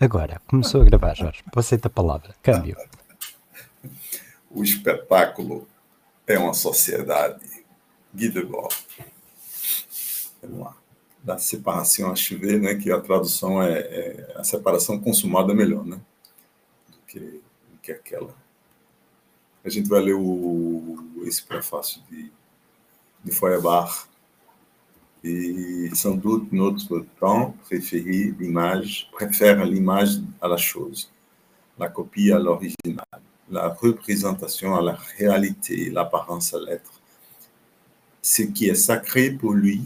Agora, começou a gravar, Jorge. Você a palavra. Câmbio. O espetáculo é uma sociedade. Guy Debord. Vamos lá. Da separação a chover, né? Que a tradução é, é a separação consumada é melhor, né? Do que, do que aquela. A gente vai ler o, esse prefácio de, de Feuerbach et sans doute notre temps l'image, préfère l'image à la chose, la copie à l'original, la représentation à la réalité, l'apparence à l'être. Ce qui est sacré pour lui,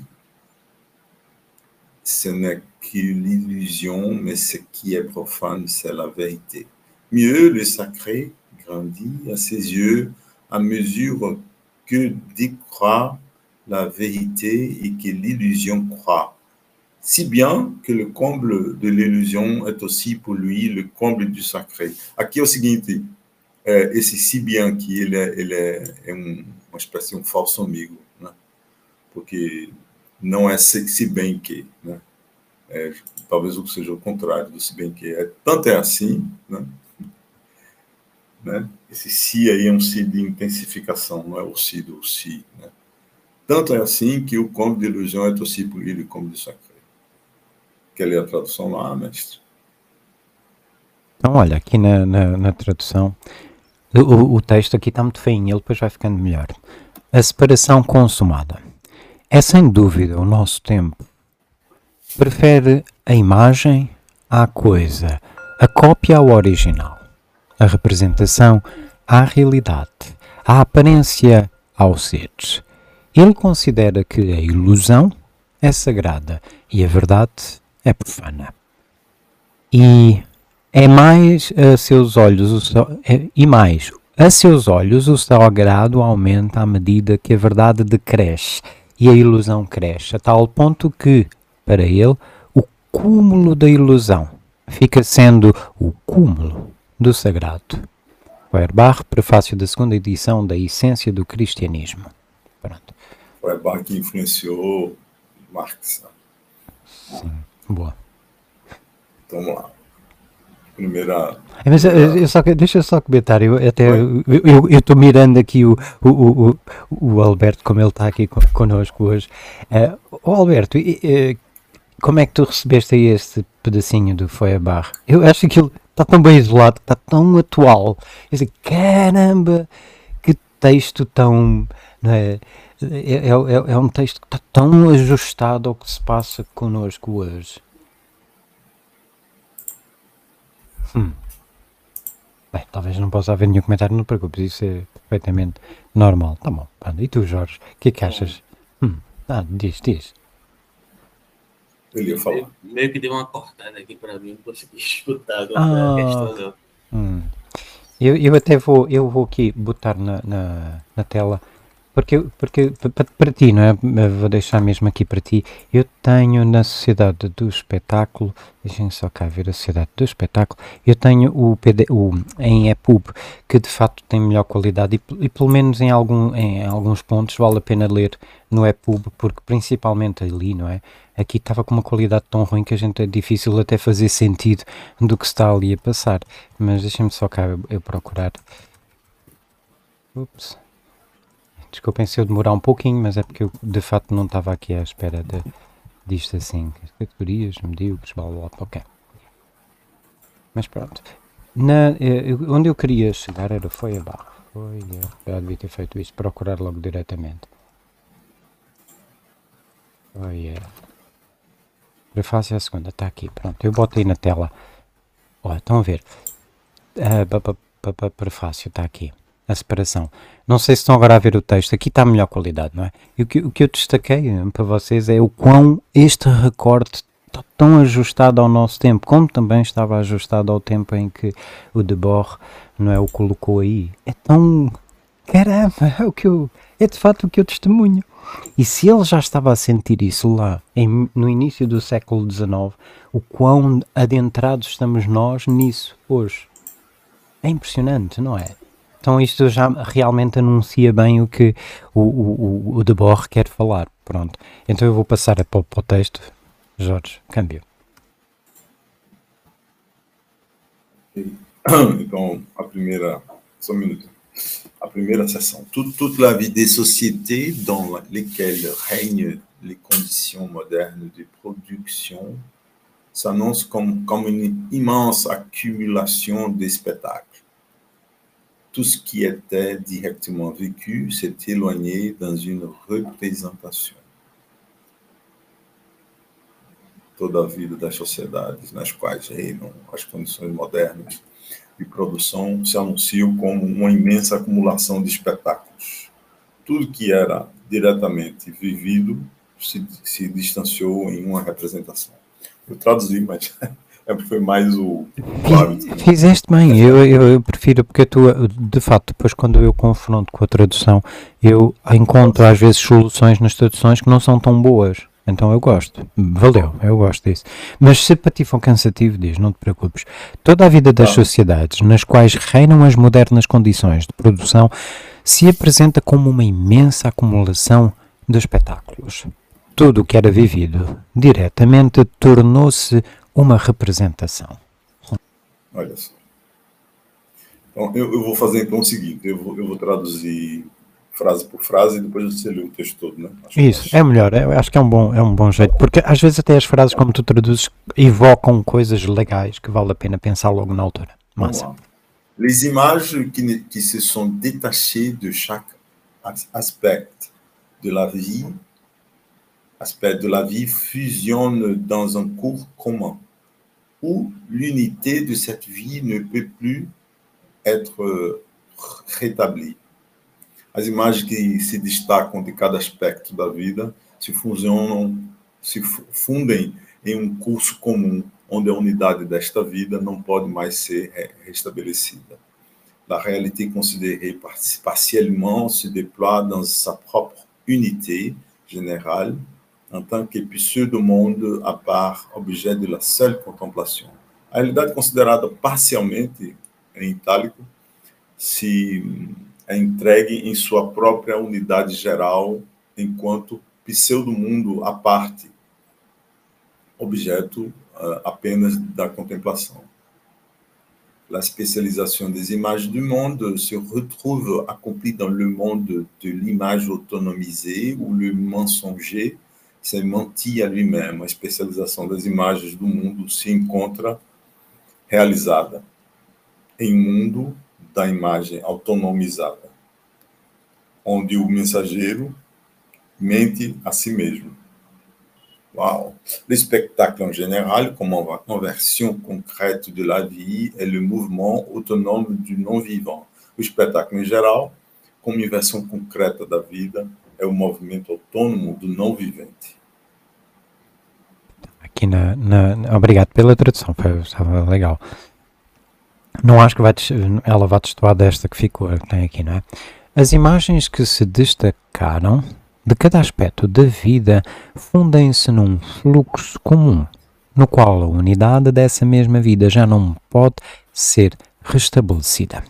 ce n'est qu'une illusion, mais ce qui est profane, c'est la vérité. Mieux, le sacré grandit à ses yeux à mesure que décroît la vérité et que l'illusion croit. Si bien que le comble de l'illusion est aussi pour lui le comble du sacré. Aqui é o seguinte, é, esse si bien que ele é, ele um, uma espécie de um falso amigo, né? porque não é se bem que, né? Talvez seja o contrário do se bem que. É, tanto é assim, né? Esse si aí é um si de intensificação, não é o si do si, né? Tanto é assim que o cômodo de ilusão é por ele como de sacré. Quer ler a tradução lá, mestre? Então, olha, aqui na, na, na tradução, o, o, texto aqui está muito feinho, ele depois vai ficando melhor. A separação consumada. É sem dúvida o nosso tempo. Prefere a imagem à coisa, a cópia ao original, a representação à realidade, a aparência ao ser. Ele considera que a ilusão é sagrada e a verdade é profana. E é mais a seus olhos é, e mais a seus olhos o sagrado aumenta à medida que a verdade decresce e a ilusão cresce, a tal ponto que, para ele, o cúmulo da ilusão fica sendo o cúmulo do sagrado. Feuerbach, prefácio da segunda edição da Essência do Cristianismo. Feuerbach que influenciou Marx. Sim, boa. Então vamos lá. Primeira. Mas, eh, eu só, deixa eu só comentar, eu até estou mirando aqui o, o, o, o, Alberto, como ele está aqui connosco hoje. Uh, oh, Alberto, uh, como é que tu recebeste aí este pedacinho do Feuerbach? Eu acho que ele está tão bem isolado, está tão atual. Eu disse, caramba, que texto tão. Não é? É, é, é, é um texto que está tão ajustado ao que se passa connosco hoje. Hum. Bem, talvez não possa haver nenhum comentário, não te preocupes, isso é perfeitamente normal. Tá bom. E tu, Jorge, o que é que achas? Hum. Ah, diz, diz. Ia falar. Meio que deu uma cortada aqui para mim, não consegui escutar agora ah, a questão não. Hum. Eu, eu até vou, eu vou aqui botar na, na, na tela porque, porque para, para ti, não é? Vou deixar mesmo aqui para ti. Eu tenho na Sociedade do Espetáculo, deixem só cá ver a Sociedade do Espetáculo, eu tenho o, PD, o em EPUB, que de facto tem melhor qualidade e, e pelo menos em, algum, em alguns pontos vale a pena ler no EPUB, porque principalmente ali, não é? Aqui estava com uma qualidade tão ruim que a gente é difícil até fazer sentido do que está ali a passar. Mas deixem-me só cá eu, eu procurar. Ups. Desculpem se eu demorar um pouquinho, mas é porque eu de facto não estava aqui à espera de, disto assim. Categorias, medíocres, blá blá blá. Ok. Mas pronto. Na, eh, onde eu queria chegar era foi a barra. Foi, eu já devia ter feito isto, procurar logo diretamente. A. Prefácio a segunda, está aqui, pronto. Eu botei na tela. Olha, estão a ver. Uh, prefácio está aqui a separação. Não sei se estão agora a ver o texto, aqui está a melhor qualidade, não é? E o que, o que eu destaquei eh, para vocês é o quão este recorte está tão ajustado ao nosso tempo, como também estava ajustado ao tempo em que o Debord não é, o colocou aí. É tão. Caramba, é, o que eu, é de facto o que eu testemunho. E se ele já estava a sentir isso lá, em, no início do século XIX, o quão adentrados estamos nós nisso hoje. É impressionante, não é? Então isto já realmente anuncia bem o que o, o, o quer falar. Pronto. Então eu vou passar para, para o texto. Jorge, câmbio. Então, a primeira. Só um minuto. A première session. Toute, toute la vie des sociétés dans lesquelles règnent les conditions modernes de production s'annonce comme, comme une immense accumulation de spectacles. Tout ce qui était directement vécu s'est éloigné dans une représentation. Toda a vida das sociedades nas quais reinam as condições modernas de produção se anunciam como uma imensa acumulação de espetáculos. Tudo que era diretamente vivido se, se distanciou em uma representação. Eu traduzi, mas foi mais o. Fizeste bem, eu, eu, eu, prefiro, porque tu, de fato, depois quando eu confronto com a tradução, eu encontro às vezes soluções nas traduções que não são tão boas. Então eu gosto. Valeu, eu gosto disso. Mas se para ti for cansativo, diz, não te preocupes. Toda a vida das sociedades nas quais reinam as modernas condições de produção se apresenta como uma imensa acumulação de espetáculos. Tudo o que era vivido diretamente tornou-se uma representação. Olha só. Então, eu, eu, vou fazer então o seguinte: eu vou, eu vou traduzir frase por frase e depois você lê o texto todo, né? Acho Isso, é melhor, eu acho que é um, bom, é um bom jeito, porque às vezes até as frases como tu traduzes evocam coisas legais que vale a pena pensar logo na altura. Massa. Les images qui, qui se sont détachées de chaque aspect de la vie, aspect de la vie fusionnent dans un cours commun, où l'unité de cette vie ne peut plus être euh, rétablie. as imagens que se destacam de cada aspecto da vida se fusionam, se fundem em um curso comum, onde a unidade desta vida não pode mais ser restabelecida. La réalité considérée partiellement se déploie dans sa propre unité générale en tant que pseudo-monde à part, objet de la seule contemplation. A realidade considerada parcialmente, em itálico, se é entregue em sua própria unidade geral, enquanto pseudo-mundo à parte, objeto uh, apenas da contemplação. La spécialisation des images du monde se retrouve accomplie dans le monde de l'image autonomisée où le mensonger s'est menti à lui-même. A especialização das imagens do mundo se encontra realizada em um mundo da imagem autonomizada, onde o mensageiro mente a si mesmo. Wow. Le spectacle en général, comme en version concrète de la vie, est le mouvement autonome du non-vivant. O espetáculo em geral, como em versão concreta da vida, é o movimento autônomo do não vivente. Aqui na, na obrigado pela tradução, foi, estava legal. Não acho que vai, ela vai destoar desta que ficou, que tem aqui, não é? As imagens que se destacaram de cada aspecto da vida fundem-se num fluxo comum, no qual a unidade dessa mesma vida já não pode ser restabelecida.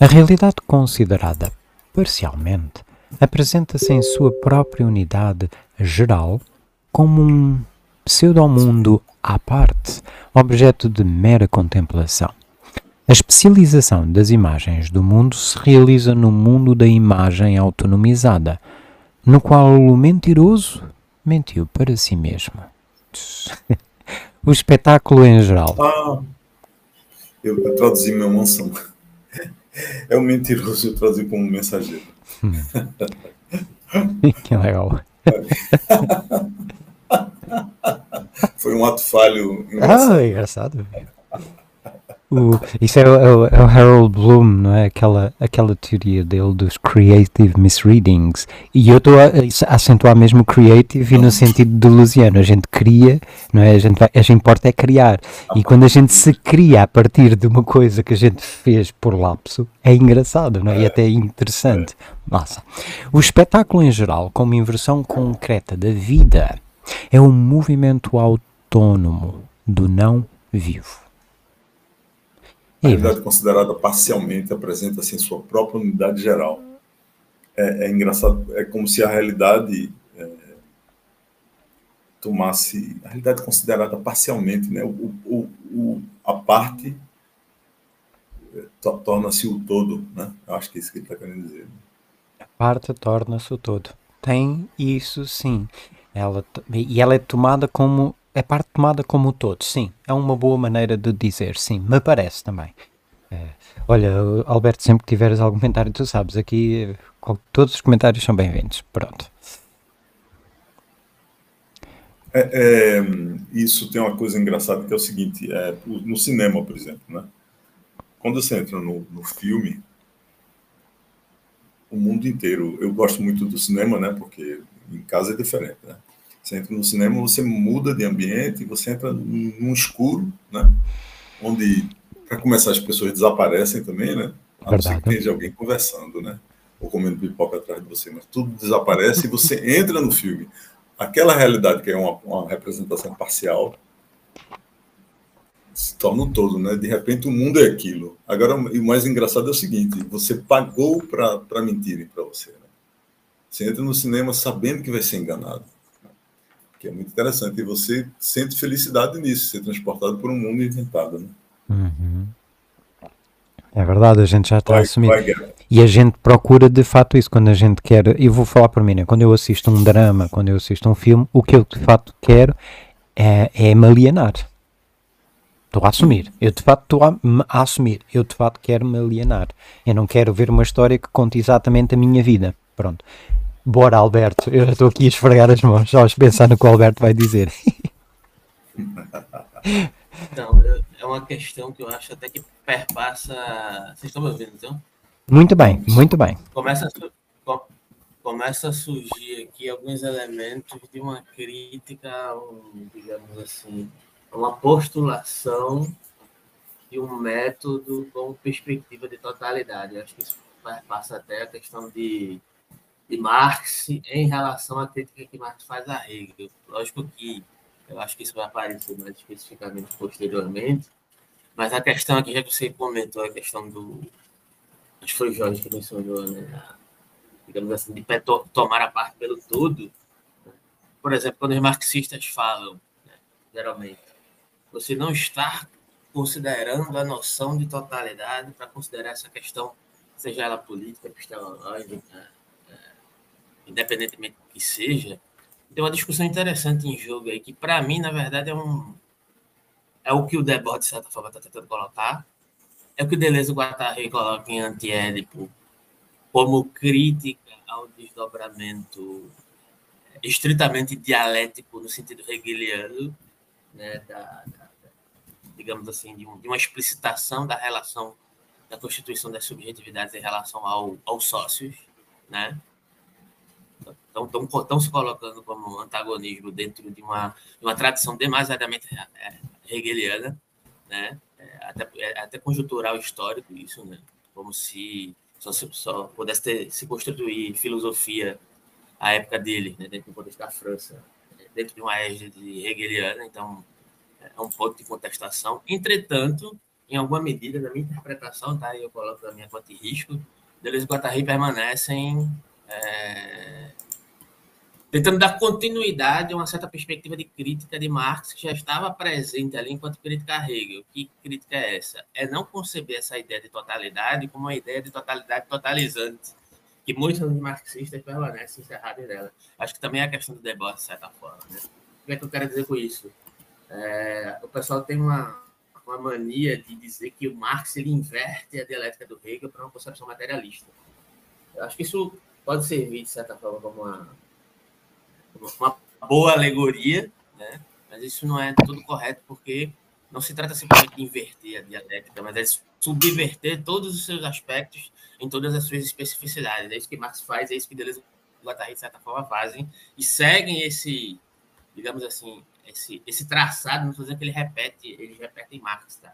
A realidade considerada parcialmente apresenta-se em sua própria unidade geral como um pseudo-mundo à parte, objeto de mera contemplação. A especialização das imagens do mundo se realiza no mundo da imagem autonomizada, no qual o mentiroso mentiu para si mesmo. o espetáculo em geral. Ah, eu, traduzi minha mansão. É o mentiroso, eu traduzi como mensageiro. que legal. Foi um ato falho. Engraçado. Ah, engraçado. O, isso é, é, o, é o Harold Bloom, não é? Aquela, aquela teoria dele dos creative misreadings. E eu estou a, a, acentuar mesmo creative e no sentido de Luciano. A gente cria, não é? A gente, vai, a gente importa é criar. E quando a gente se cria a partir de uma coisa que a gente fez por lapso, é engraçado, não é? E até interessante. Nossa. O espetáculo em geral, como inversão concreta da vida, é um movimento autônomo do não vivo a realidade considerada parcialmente apresenta-se em sua própria unidade geral. É, é, engraçado, é como se a realidade é, tomasse a realidade considerada parcialmente, né? O, o, o, a parte torna-se o todo, né? Eu acho que é isso que ele está querendo dizer. A parte torna-se o todo. Tem isso, sim. Ela, e ela é tomada como. É parte tomada como o todo, sim. É uma boa maneira de dizer, sim. Me parece também. É, olha, Alberto, sempre que tiveres algum comentário, tu sabes, aqui todos os comentários são bem-vindos. Pronto. É, é, isso tem uma coisa engraçada que é o seguinte: é, no cinema, por exemplo, né? quando você entra no, no filme, o mundo inteiro. Eu gosto muito do cinema, né? Porque em casa é diferente, né? Você entra no cinema, você muda de ambiente, você entra num escuro, né? Onde, para começar, as pessoas desaparecem também, né? A não ser que tenha alguém conversando, né? Ou comendo pipoca atrás de você, mas tudo desaparece e você entra no filme aquela realidade que é uma, uma representação parcial se torna um todo, né? De repente o mundo é aquilo. Agora, o mais engraçado é o seguinte: você pagou para mentirem para você. Né? Você entra no cinema sabendo que vai ser enganado, que é muito interessante. E você sente felicidade nisso, ser transportado por um mundo inventado. Né? Uhum. É verdade, a gente já está assumindo. E a gente procura de fato isso quando a gente quer. Eu vou falar por mim, né? quando eu assisto um drama, quando eu assisto um filme, o que eu de fato quero é, é me alienar. Estou a assumir. Eu de fato estou a, a, assumir. Eu de fato quero me alienar. Eu não quero ver uma história que conte exatamente a minha vida. Pronto. Bora, Alberto. Eu estou aqui a esfregar as mãos só a pensar no que o Alberto vai dizer. Então, é uma questão que eu acho até que perpassa. Vocês estão me ouvindo, então? Muito bem, muito bem. Começa a, começa a surgir aqui alguns elementos de uma crítica, um, digamos assim, uma postulação de um método com perspectiva de totalidade. Eu acho que isso passa até a questão de, de Marx em relação à crítica que Marx faz a Hegel. Lógico que eu acho que isso vai aparecer mais especificamente posteriormente, mas a questão aqui, já que você comentou a questão do. Acho que foi o Jorge que mencionou, né? digamos assim, de tomar a parte pelo todo. Por exemplo, quando os marxistas falam, né, geralmente, você não está considerando a noção de totalidade para considerar essa questão, seja ela política, epistemológica, independentemente do que seja, tem uma discussão interessante em jogo aí, que para mim, na verdade, é um é o que o Debord, de certa forma, está tentando colocar, é o que o Deleuze Guattari coloca em Antiédipo como crítica ao desdobramento estritamente dialético no sentido hegeliano, né, da, da, digamos assim, de, um, de, uma explicitação da relação da constituição das subjetividades em relação ao, aos sócios, né? Estão se colocando como antagonismo dentro de uma, uma tradição demasiadamente é, hegeliana, né? É, até, é, até conjuntural histórico isso, né? Como se só, só pudesse ter, se constituir filosofia à época dele, né? dentro do contexto da França, dentro de uma égide hegeliana, então é um ponto de contestação. Entretanto, em alguma medida, na minha interpretação, tá? eu coloco a minha conta de risco, Deleuze e Guattari permanecem é, tentando dar continuidade a uma certa perspectiva de crítica de Marx que já estava presente ali enquanto crítica Hegel. Que crítica é essa? É não conceber essa ideia de totalidade como uma ideia de totalidade totalizante, que muitos marxistas permanecem encerrados nela. Acho que também é a questão do debate, de certa forma. Né? O que é que eu quero dizer com isso? É, o pessoal tem uma, uma mania de dizer que o Marx ele inverte a dialética do Hegel para uma concepção materialista. Eu acho que isso pode servir, de certa forma, como uma uma boa alegoria, né? mas isso não é tudo correto, porque não se trata simplesmente de inverter a dialética, mas é subverter todos os seus aspectos em todas as suas especificidades. É isso que Marx faz, é isso que Deleuze e Guattari, de certa forma, fazem, e seguem esse, digamos assim, esse, esse traçado, não estou dizendo que ele repete, eles repetem Marx, tá?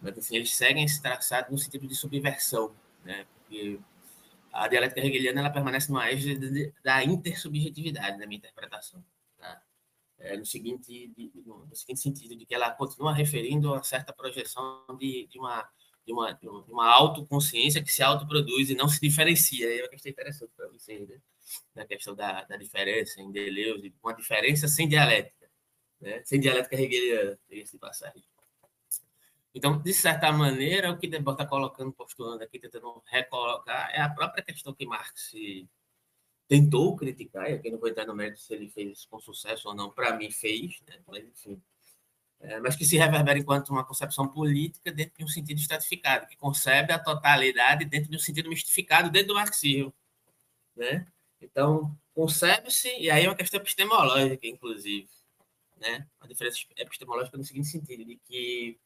Mas, assim, eles seguem esse traçado no sentido de subversão, né? Porque a dialética hegeliana ela permanece no eixo da intersubjetividade, na minha interpretação. Tá? É, no, seguinte, de, no, seguinte sentido, de que ela continua referindo a certa projeção de, de, uma, de, uma, de uma autoconsciência que se autoproduz e não se diferencia. É uma questão interessante para vocês, né? na questão da, da diferença em Deleuze, uma diferença sem dialética, né? sem dialética hegeliana, esse passagem. Então, de certa maneira, o que Debord está colocando, postulando aqui, tentando recolocar, é a própria questão que Marx tentou criticar, e aqui não vou entrar no mérito se ele fez isso com sucesso ou não, para mim fez, né? mas enfim, é, mas que se reverbera enquanto uma concepção política dentro de um sentido estratificado, que concebe a totalidade dentro de um sentido mistificado dentro do marxismo. Né? Então, concebe-se, e aí é uma questão epistemológica, inclusive, né? uma diferença epistemológica no seguinte sentido, de que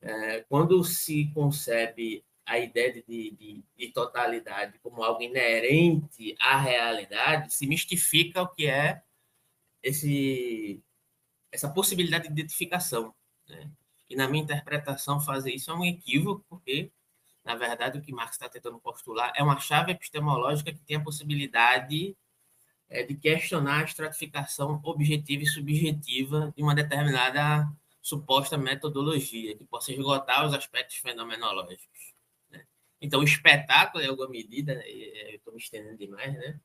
é, quando se concebe a ideia de, de, de, totalidade como algo inerente à realidade, se mistifica o que é esse essa possibilidade de identificação. Né? E na minha interpretação, fazer isso é um equívoco, porque, na verdade, o que Marx está tentando postular é uma chave epistemológica que tem a possibilidade é, de questionar a estratificação objetiva e subjetiva de uma determinada suposta metodologia, que possa esgotar os aspectos fenomenológicos. Né? Então, o espetáculo, em alguma medida, né, estou me estendendo demais, né?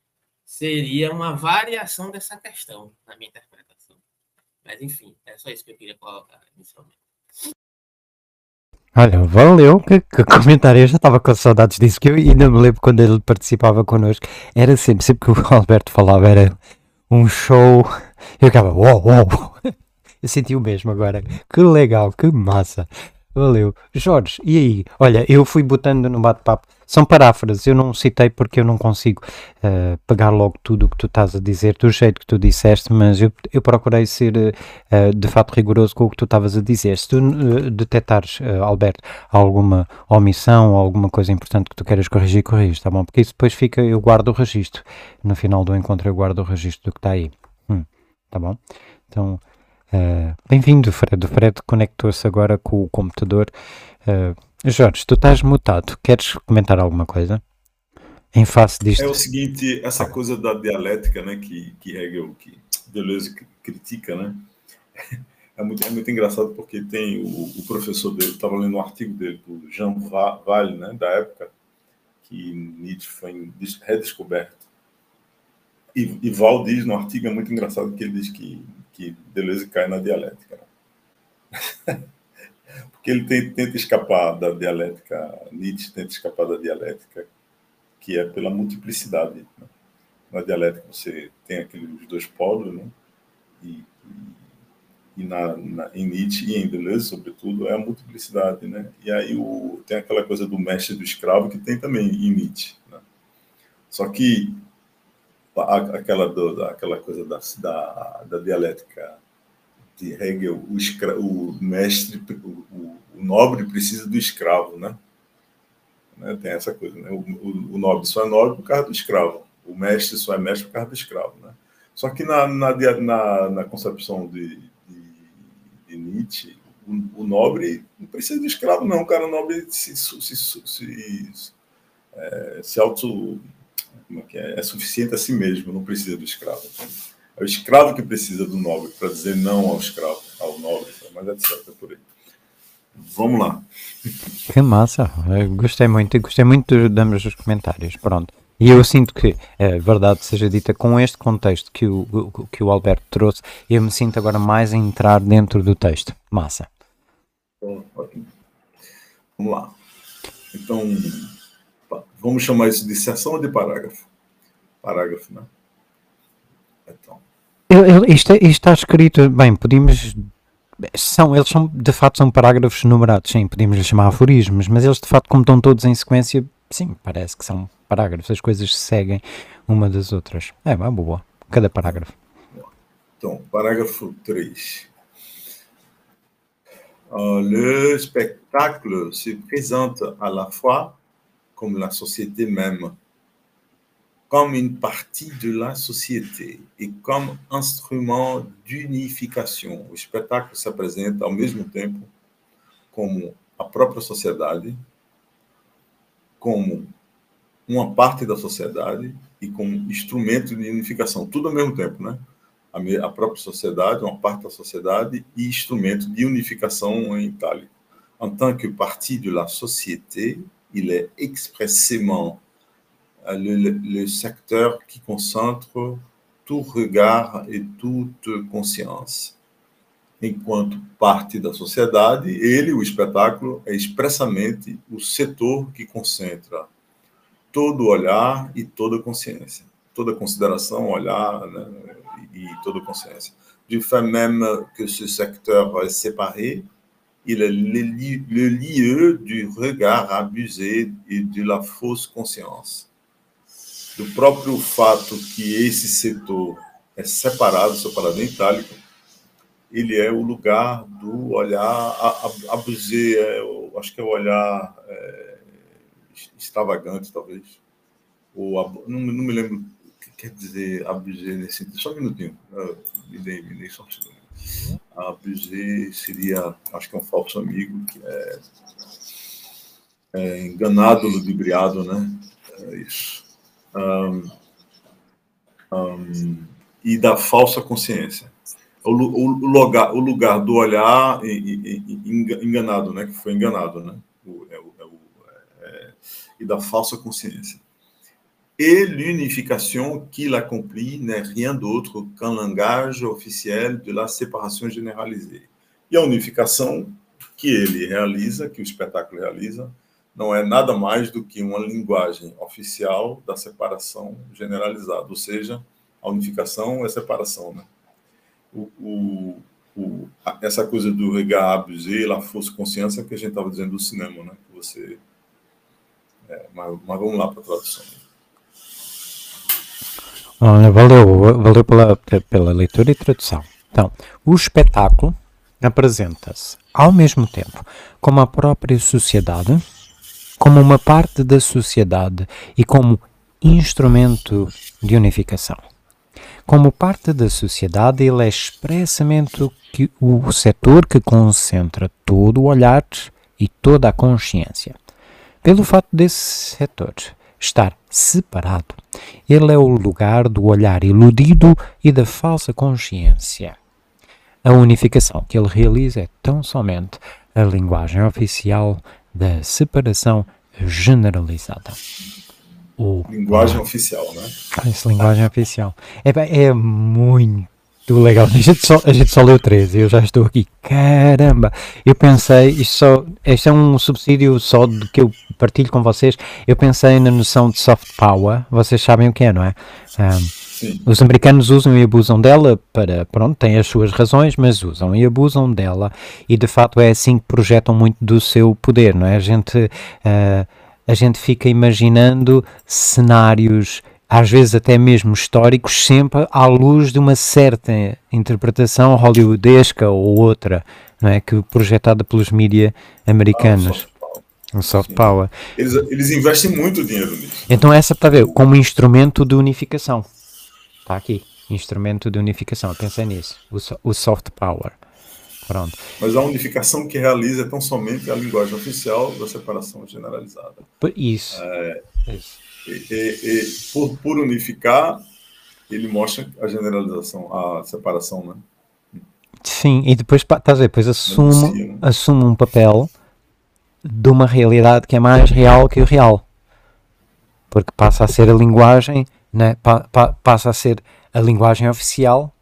seria uma variação dessa questão, na minha interpretação. Mas enfim, é só isso que eu queria colocar inicialmente. Olha, valeu, que, que comentário, eu já estava com saudades disso, que eu ainda me lembro quando ele participava connosco, era sempre, sempre que o Alberto falava, era um show, eu ficava, uau, uau, eu senti o mesmo agora, que legal, que massa, valeu. Jorge, e aí? Olha, eu fui botando no bate-papo são paráfrases, eu não citei porque eu não consigo uh, pegar logo tudo o que tu estás a dizer, do jeito que tu disseste, mas eu, eu procurei ser uh, de fato rigoroso com o que tu estavas a dizer. Se tu uh, detectares, Alberto, alguma omissão ou alguma coisa importante que tu queiras corrigir, corrige, tá bom? Porque isso depois fica, eu guardo o registro. No final do encontro eu guardo o registro do que está aí. Hum, tá bom? Então, bem-vindo, Fred. O Fred conectou-se agora com o computador. Uh, Jorge, tu estás mutado. Queres comentar alguma coisa? Em face disto. É o seguinte, essa coisa da dialética, né, que, que Hegel, que Deleuze critica, né? É muito, é muito engraçado porque tem o, o professor dele, estava lendo um artigo dele, do Jean Valle, né, da época que Nietzsche foi redescoberto. E, e Val diz no artigo, é muito engraçado que ele diz que, que Deleuze cai na dialética. Né? porque ele tenta escapar da dialética, Nietzsche tenta escapar da dialética, que é pela multiplicidade. Né? Na dialética você tem aqueles dois polos, né? e, e na, na, em Nietzsche e em Deleuze, sobretudo, é a multiplicidade. Né? E aí o, tem aquela coisa do mestre e do escravo, que tem também em Nietzsche. Né? Só que aquela, do, aquela coisa da, da, da dialética de Hegel, o, escra, o mestre, o, o, nobre precisa do escravo, né? né? Tem essa coisa, né? O, o, o, nobre só é nobre por causa do escravo, o mestre só é mestre por causa do escravo, né? Só que na, na, na, na concepção de, de, de Nietzsche, o, o, nobre não precisa do escravo, não. O cara nobre se, se, se, se, é, se auto. É, que é? é suficiente a si mesmo, não precisa do escravo. É o escravo que precisa do nobre para dizer não ao escravo, ao nobre, mas etc. É por aí. Vamos lá. Que massa, eu gostei muito, gostei muito dos os comentários. Pronto. E eu sinto que, é verdade seja dita, com este contexto que o, que o Alberto trouxe, eu me sinto agora mais a entrar dentro do texto. Massa. Bom, ótimo. Vamos lá. Então, vamos chamar isso de sessão ou de parágrafo? Parágrafo, né? Então. Eu, eu, isto, isto, está escrito, bem, podíamos. São, eles são, de facto, são parágrafos numerados, sim, podíamos lhes chamar aforismos, mas eles, de facto, como estão todos em sequência, sim, parece que são parágrafos, as coisas seguem uma das outras. É, uma boa, cada parágrafo. Então, parágrafo 3. Uh, le spectacle se présente à la fois comme la société même comme une partie de la société et comme instrument d'unificação. O espetáculo se apresenta ao mesmo tempo como a própria sociedade, como uma parte da sociedade e como instrumento de unificação, tudo ao mesmo tempo, né? A própria sociedade, uma parte da sociedade e instrumento de unificação em itálico. En tant que partie de la il est expressément Euh, le, secteur qui concentre tout regard et toute conscience. enquanto parte da sociedade, ele, o espetáculo, é expressamente o setor que concentra todo olhar e toda consciência, toda consideração, olhar né, e toda consciência. Du fait même que ce secteur séparé, il est le, lieu du regard abusé e de la fausse conscience. Do próprio fato que esse setor é separado, separado em itálico, ele é o lugar do olhar abusé, é, acho que é o olhar é, extravagante, talvez. Ou, não, não, me lembro o que quer dizer abusé nesse sentido. Só um minutinho. Me dei, me dei só um segundo. Abusé seria, acho que é um falso amigo, que é, é enganado, ludibriado, né? É isso. Um, um, e da falsa consciência o, o, lugar, o lugar do olhar enganado, né? Que foi enganado, né? O, é, o, é, é, e da falsa consciência. Et l'unification qu'il accomplit n'est rien d'autre qu'un langage officiel de la séparation généralisée. E a unificação que ele realiza, que o espetáculo realiza, não é nada mais do que uma linguagem oficial da separação generalizada, ou seja, a unificação é separação, né? o, o, o, essa coisa do regard abusé, la força consciência que a gente estava dizendo do cinema, né? Que você, é, mas, mas, vamos lá para a tradução. Olha, valeu, valeu pela, pela leitura e tradução. Então, o espetáculo apresenta-se ao mesmo tempo como a própria sociedade, como uma parte da sociedade e como instrumento de unificação. Como parte da sociedade, ele é expressamente o, que, o setor que concentra todo o olhar e toda a consciência. Pelo fato desse setor estar separado, ele é o lugar do olhar iludido e da falsa consciência. A unificação que ele realiza é tão somente a linguagem oficial da separação generalizada o. Linguagem oficial, né? Ah, essa linguagem oficial. É, é muito legal. A gente, só, a gente só leu 13 eu já estou aqui. Caramba! Eu pensei, isto, só, isto é um subsídio só do que eu partilho com vocês. Eu pensei na noção de soft power. Vocês sabem o que é, não é? Um, os americanos usam e abusam dela para, pronto, têm as suas razões, mas usam e abusam dela e de facto é assim que projetam muito do seu poder, não é? A gente uh, a gente fica imaginando cenários, às vezes até mesmo históricos, sempre à luz de uma certa interpretação hollywoodesca ou outra, não é? Que projetada pelos mídias americanos. Ah, o soft power. Eles, eles investem muito dinheiro nisso. Então essa está a ver como instrumento de unificação. Está aqui, instrumento de unificação. Eu pensei nisso, o, o soft power. Pronto. Mas a unificação que realiza é tão somente a linguagem oficial da separação generalizada. Isso. É, Isso. E, e, e por, por, unificar, ele mostra a generalização, a separação, né? Sim, e depois, tá a ver, depois assume, né? assume um papel de uma realidade que é mais real que o real. Porque passa a ser a linguagem, né? Pa, pa, passa a ser a linguagem oficial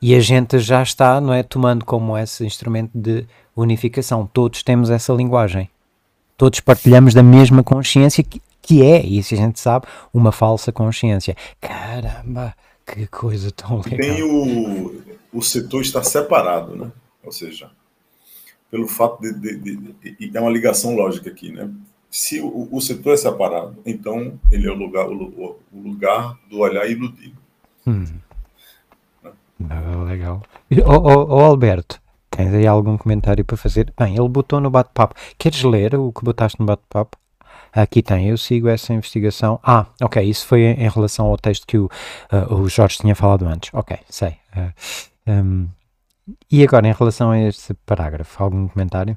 e a gente já está, não é, tomando como esse instrumento de unificação. Todos temos essa linguagem. Todos partilhamos da mesma consciência que, que é, isso a gente sabe, uma falsa consciência. Caramba, que coisa tão legal. Tem o, o setor está separado, né? Ou seja, pelo fato de, de, de, de, é uma ligação lógica aqui, né? Se o, o, setor é separado, então ele é o lugar, o, o lugar do olhar iludido. Hum. Legal. Ô, Alberto, tens aí algum comentário para fazer? Bem, ele botou no bate-papo. Queres ler o que botaste no bate-papo? Aqui tem, eu sigo essa investigação. Ah, ok, isso foi em relação ao texto que o, uh, o Jorge tinha falado antes. Ok, sei. Uh, um, e agora, em relação a este parágrafo, algum comentário?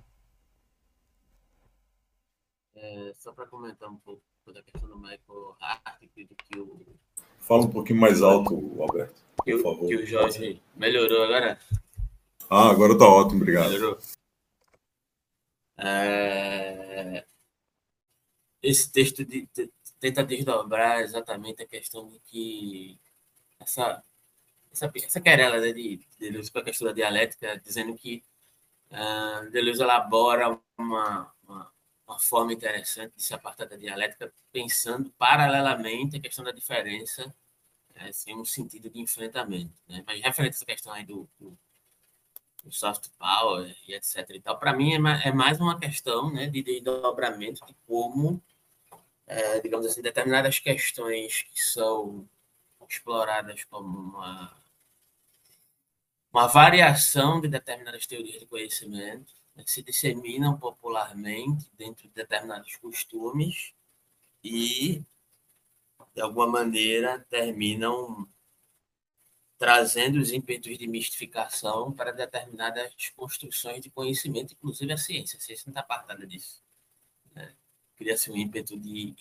É, só para comentar um pouco da questão do Michael Hart, que o. Fala um pouquinho mais alto, Alberto que, por favor. Que o Jorge melhorou agora. Ah, agora tá ótimo, obrigado. Melhorou. É... Esse texto de, de, tenta desdobrar exatamente a questão de que essa essa, essa querela né, de Deleuze com a questão da dialética, dizendo que uh, Deleuze elabora uma, uma, uma, forma interessante de se apartar da dialética, pensando paralelamente a questão da diferença é, sem um sentido de enfrentamento. Né? Mas referente a essa questão aí do, do soft power e etc. E tal, para mim é, é, mais uma questão né, de, de dobramento de como, é, digamos assim, determinadas questões que são exploradas como uma, uma variação de determinadas teorias de conhecimento né, se disseminam popularmente dentro de determinados costumes e de alguma maneira, terminam trazendo os ímpetos de mistificação para determinadas construções de conhecimento, inclusive a ciência. A ciência não está apartada disso. Né? Cria-se um ímpeto de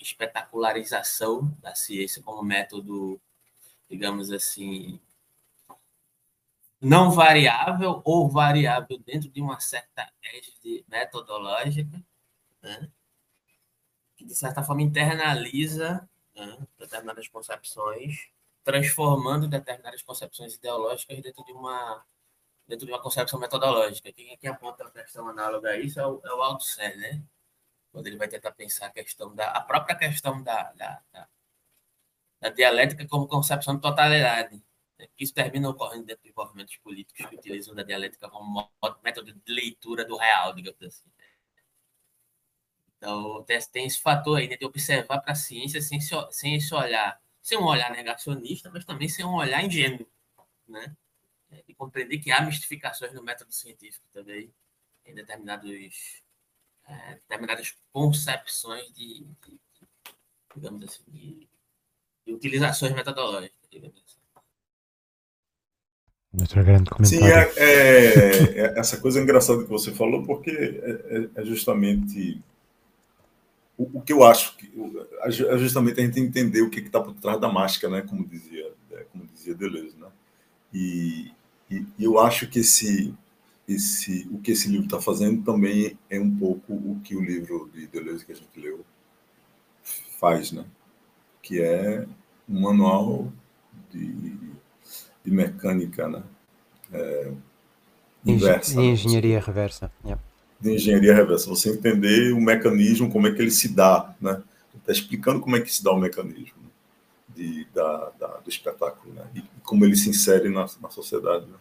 espetacularização da ciência como método, digamos assim, não variável ou variável dentro de uma certa égide metodológica, né? que, de certa forma, internaliza né, determinadas concepções, transformando determinadas concepções ideológicas dentro de uma dentro de uma concepção metodológica. Quem, quem aponta a questão análoga a isso é o, é o Althusser, né? Quando ele vai tentar pensar a questão da a própria questão da, da, da, da dialética como concepção de totalidade. Né? Isso termina ocorrendo dentro de movimentos políticos que utilizam da dialética como método de leitura do real, digamos assim. Então, tem esse fator aí né, de observar para a ciência sem, sem esse olhar, sem um olhar negacionista, mas também sem um olhar ingênuo, né? E compreender que há mistificações no método científico também, em determinados, é, determinadas concepções de, de, digamos assim, de, de utilizações metodológicas, digamos assim. Outro grande comentário. Sim, é, é, é, essa coisa engraçada que você falou, porque é, é, é justamente o, o, que eu acho que é justamente a gente entender o que está por trás da máscara, né? Como dizia, é, como dizia Deleuze, né? E, e, eu acho que esse, esse, o que esse livro está fazendo também é um pouco o que o livro de Deleuze que a gente leu faz, né? Que é um manual de, de mecânica, né? É, inversa. Né? Engenharia reversa. Yeah de engenharia reversa, você entender o mecanismo, como é que ele se dá, né? Está explicando como é que se dá o mecanismo de, da, da, do espetáculo, né? E como ele se insere na, na sociedade, né?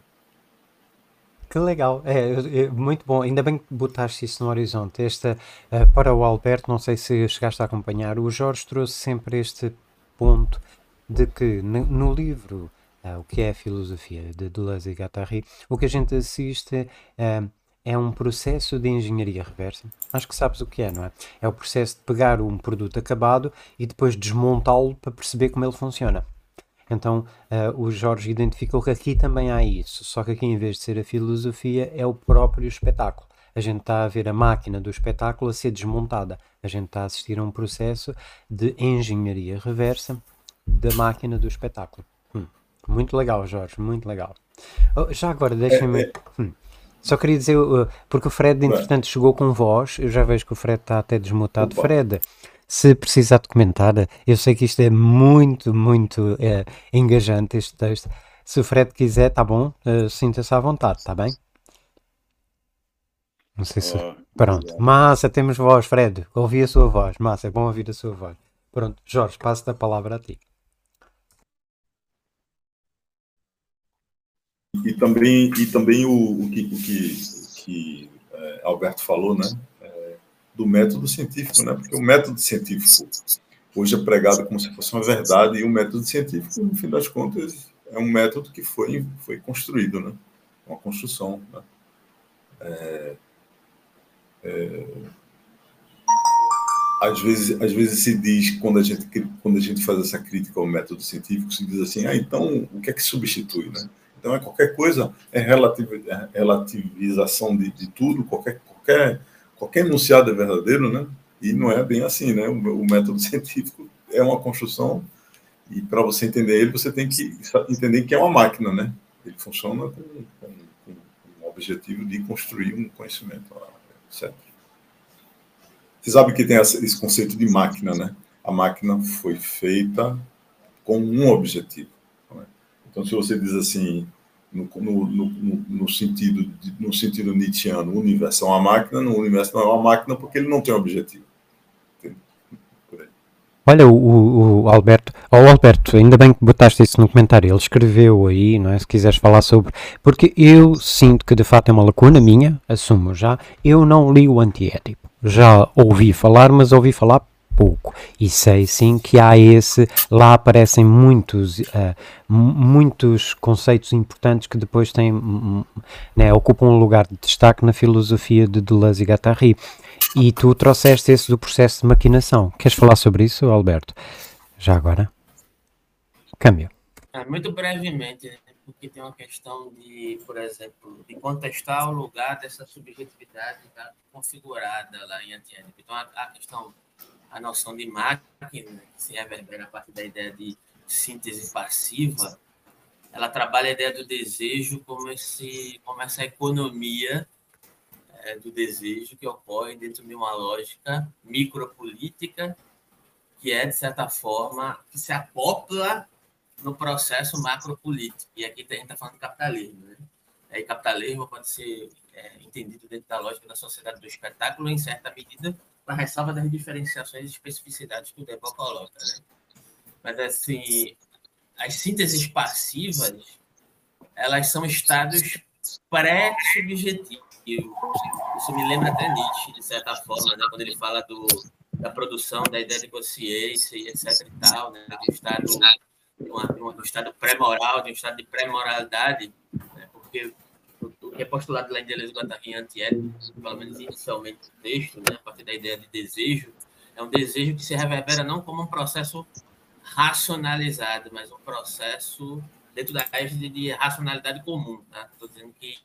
Que legal, é, é, muito bom. Ainda bem que botaste isso no horizonte. Esta, uh, para o Alberto, não sei se chegaste a acompanhar, o Jorge trouxe sempre este ponto de que no, livro uh, O que é a Filosofia, de Deleuze e Guattari, o que a gente assiste uh, é um processo de engenharia reversa. Acho que sabes o que é, não é? É o processo de pegar um produto acabado e depois desmontá-lo para perceber como ele funciona. Então uh, o Jorge identificou que aqui também há isso, só que aqui em vez de ser a filosofia é o próprio espetáculo. A gente está a ver a máquina do espetáculo a ser desmontada. A gente está a assistir a um processo de engenharia reversa da máquina do espetáculo. Hum. Muito legal, Jorge, muito legal. Oh, já agora, deixem-me. É, é... Hum. Só queria dizer, uh, porque o Fred, entretanto, chegou com voz, eu já vejo que o Fred está até desmutado. Opa. Fred, se precisar de comentar, eu sei que isto é muito, muito é, engajante, este texto. Se o Fred quiser, tá bom, uh, sinta-se à vontade, está bem? Não sei se. Oh, Pronto, massa, temos voz, Fred. Ouvi a sua voz, massa, é bom ouvir a sua voz. Pronto, Jorge, passo a palavra a ti. E também, e também o, o que, o que, que é, Alberto falou, né? É, do método científico, né? Porque o método científico hoje é pregado como se fosse uma verdade, e o método científico, no fim das contas, é um método que foi, foi construído, né? Uma construção, né? É, é, às vezes, às vezes se diz, quando a, gente, quando a gente faz essa crítica ao método científico, se diz assim, ah, então, o que é que substitui, né? Então, é qualquer coisa, é, é relativização de, de tudo, qualquer, qualquer, qualquer enunciado é verdadeiro, né? E não é bem assim, né? O, o método científico é uma construção e para você entender ele, você tem que entender que é uma máquina, né? Ele funciona com, com, com o objetivo de construir um conhecimento, etc. Você sabe que tem esse conceito de máquina, né? A máquina foi feita com um objetivo Então, se você diz assim, no, no, no, sentido, no sentido nietzscheano, o universo é uma máquina, no universo não é uma máquina porque ele não tem objetivo. Olha, o, o Alberto, oh Alberto, ainda bem que botaste isso no comentário, ele escreveu aí, não é? Se quiseres falar sobre, porque eu sinto que de fato é uma lacuna minha, assumo já, eu não li o antiético. Já ouvi falar, mas ouvi falar pouco. E sei sim que há esse, lá aparecem muitos, uh, muitos conceitos importantes que depois têm, né, ocupam um lugar de destaque na filosofia de Deleuze e Guattari. E tu trouxeste esse do processo de maquinação. Queres falar sobre isso, Alberto? Já agora? Câmbio. É, muito brevemente, né, porque tem uma questão de, por exemplo, de contestar o lugar dessa subjetividade tá configurada lá em Antiética. Então, a, a questão a noção de máquina, que se reverbera a partir da ideia de síntese passiva, ela trabalha a ideia do desejo como, esse, como essa economia é, do desejo que ocorre dentro de uma lógica micropolítica, que é, de certa forma, que se acopla no processo macropolítico. E aqui a gente está falando de capitalismo. Né? E capitalismo pode ser é, entendido dentro da lógica da sociedade do espetáculo, em certa medida, a ressalva das diferenciações e especificidades que o Debord coloca. Né? Mas, assim, as sínteses passivas, elas são estados pré-subjetivos. Isso me lembra até Nietzsche, de certa forma, né? quando ele fala do, da produção da ideia de consciência e etc. e tal, né? um estado, de uma, de um estado pré-moral, de um estado de pré-moralidade, né? porque que é postulado lá em Deleuze Guattari antiético, pelo menos inicialmente no texto, né, a partir da ideia de desejo, é um desejo que se reverbera não como um processo racionalizado, mas um processo dentro da égide de racionalidade comum. Estou tá? dizendo que,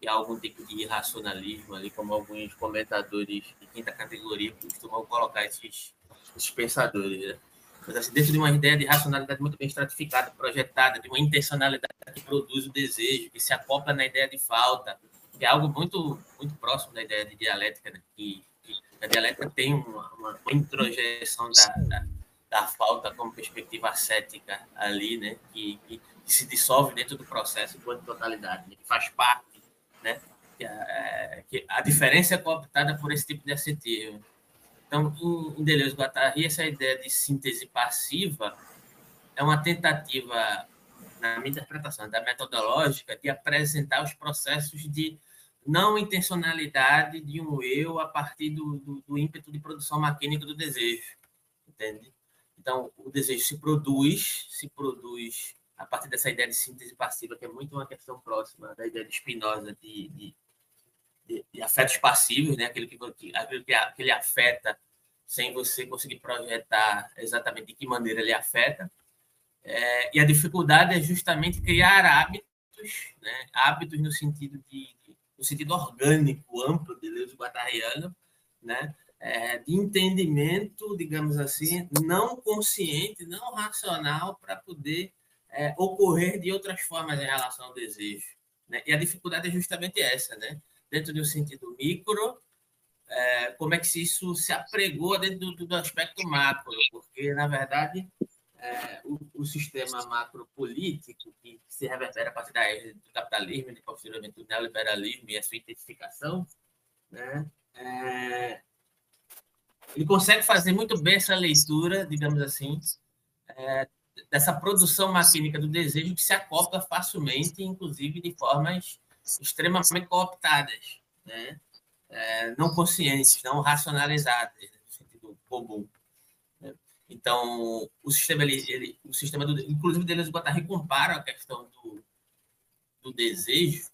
que há algum tipo de irracionalismo ali, como alguns comentadores de quinta categoria costumam colocar esses, esses pensadores. Né? Mas assim, dentro de uma ideia de racionalidade muito bem estratificada, projetada, de uma intencionalidade que produz o desejo, que se acopla na ideia de falta, que é algo muito, muito próximo da ideia de dialética, né? que, que a dialética tem uma, uma introjeção da, da, da, falta como perspectiva ascética ali, né? que, que, que se dissolve dentro do processo enquanto totalidade, né? que faz parte, né? que, a, é, que a diferença é cooptada por esse tipo de ascetismo. Então, em, Deleuze Guattari, essa ideia de síntese passiva é uma tentativa, na minha interpretação, da metodológica, de apresentar os processos de não intencionalidade de um eu a partir do, do, do ímpeto de produção maquínica do desejo, entende? Então, o desejo se produz, se produz a partir dessa ideia de síntese passiva, que é muito uma questão próxima da ideia de Spinoza de, de de, afetos passivos, né? aquilo, que, aquilo que, que ele afeta sem você conseguir projetar exatamente de que maneira ele afeta. É, e a dificuldade é justamente criar hábitos, né? hábitos no sentido de, no sentido orgânico, amplo, de Deus guattariano, né? É, de entendimento, digamos assim, não consciente, não racional, para poder é, ocorrer de outras formas em relação ao desejo. Né? E a dificuldade é justamente essa, né? Dentro de um sentido micro, é, como é que isso se apregou dentro do, do aspecto macro, porque, na verdade, é, o, o, sistema macropolítico, que se reverbera a partir da do capitalismo, e posteriormente do neoliberalismo e a sua intensificação, né, é, ele consegue fazer muito bem essa leitura, digamos assim, é, dessa produção maquínica do desejo que se acopla facilmente, inclusive de formas extremamente cooptadas, né? É, não conscientes, não racionalizadas, né? no sentido comum. Né? Então, o sistema, ele, ele, o sistema do, inclusive, Deleuze e Guattari compara a questão do, do desejo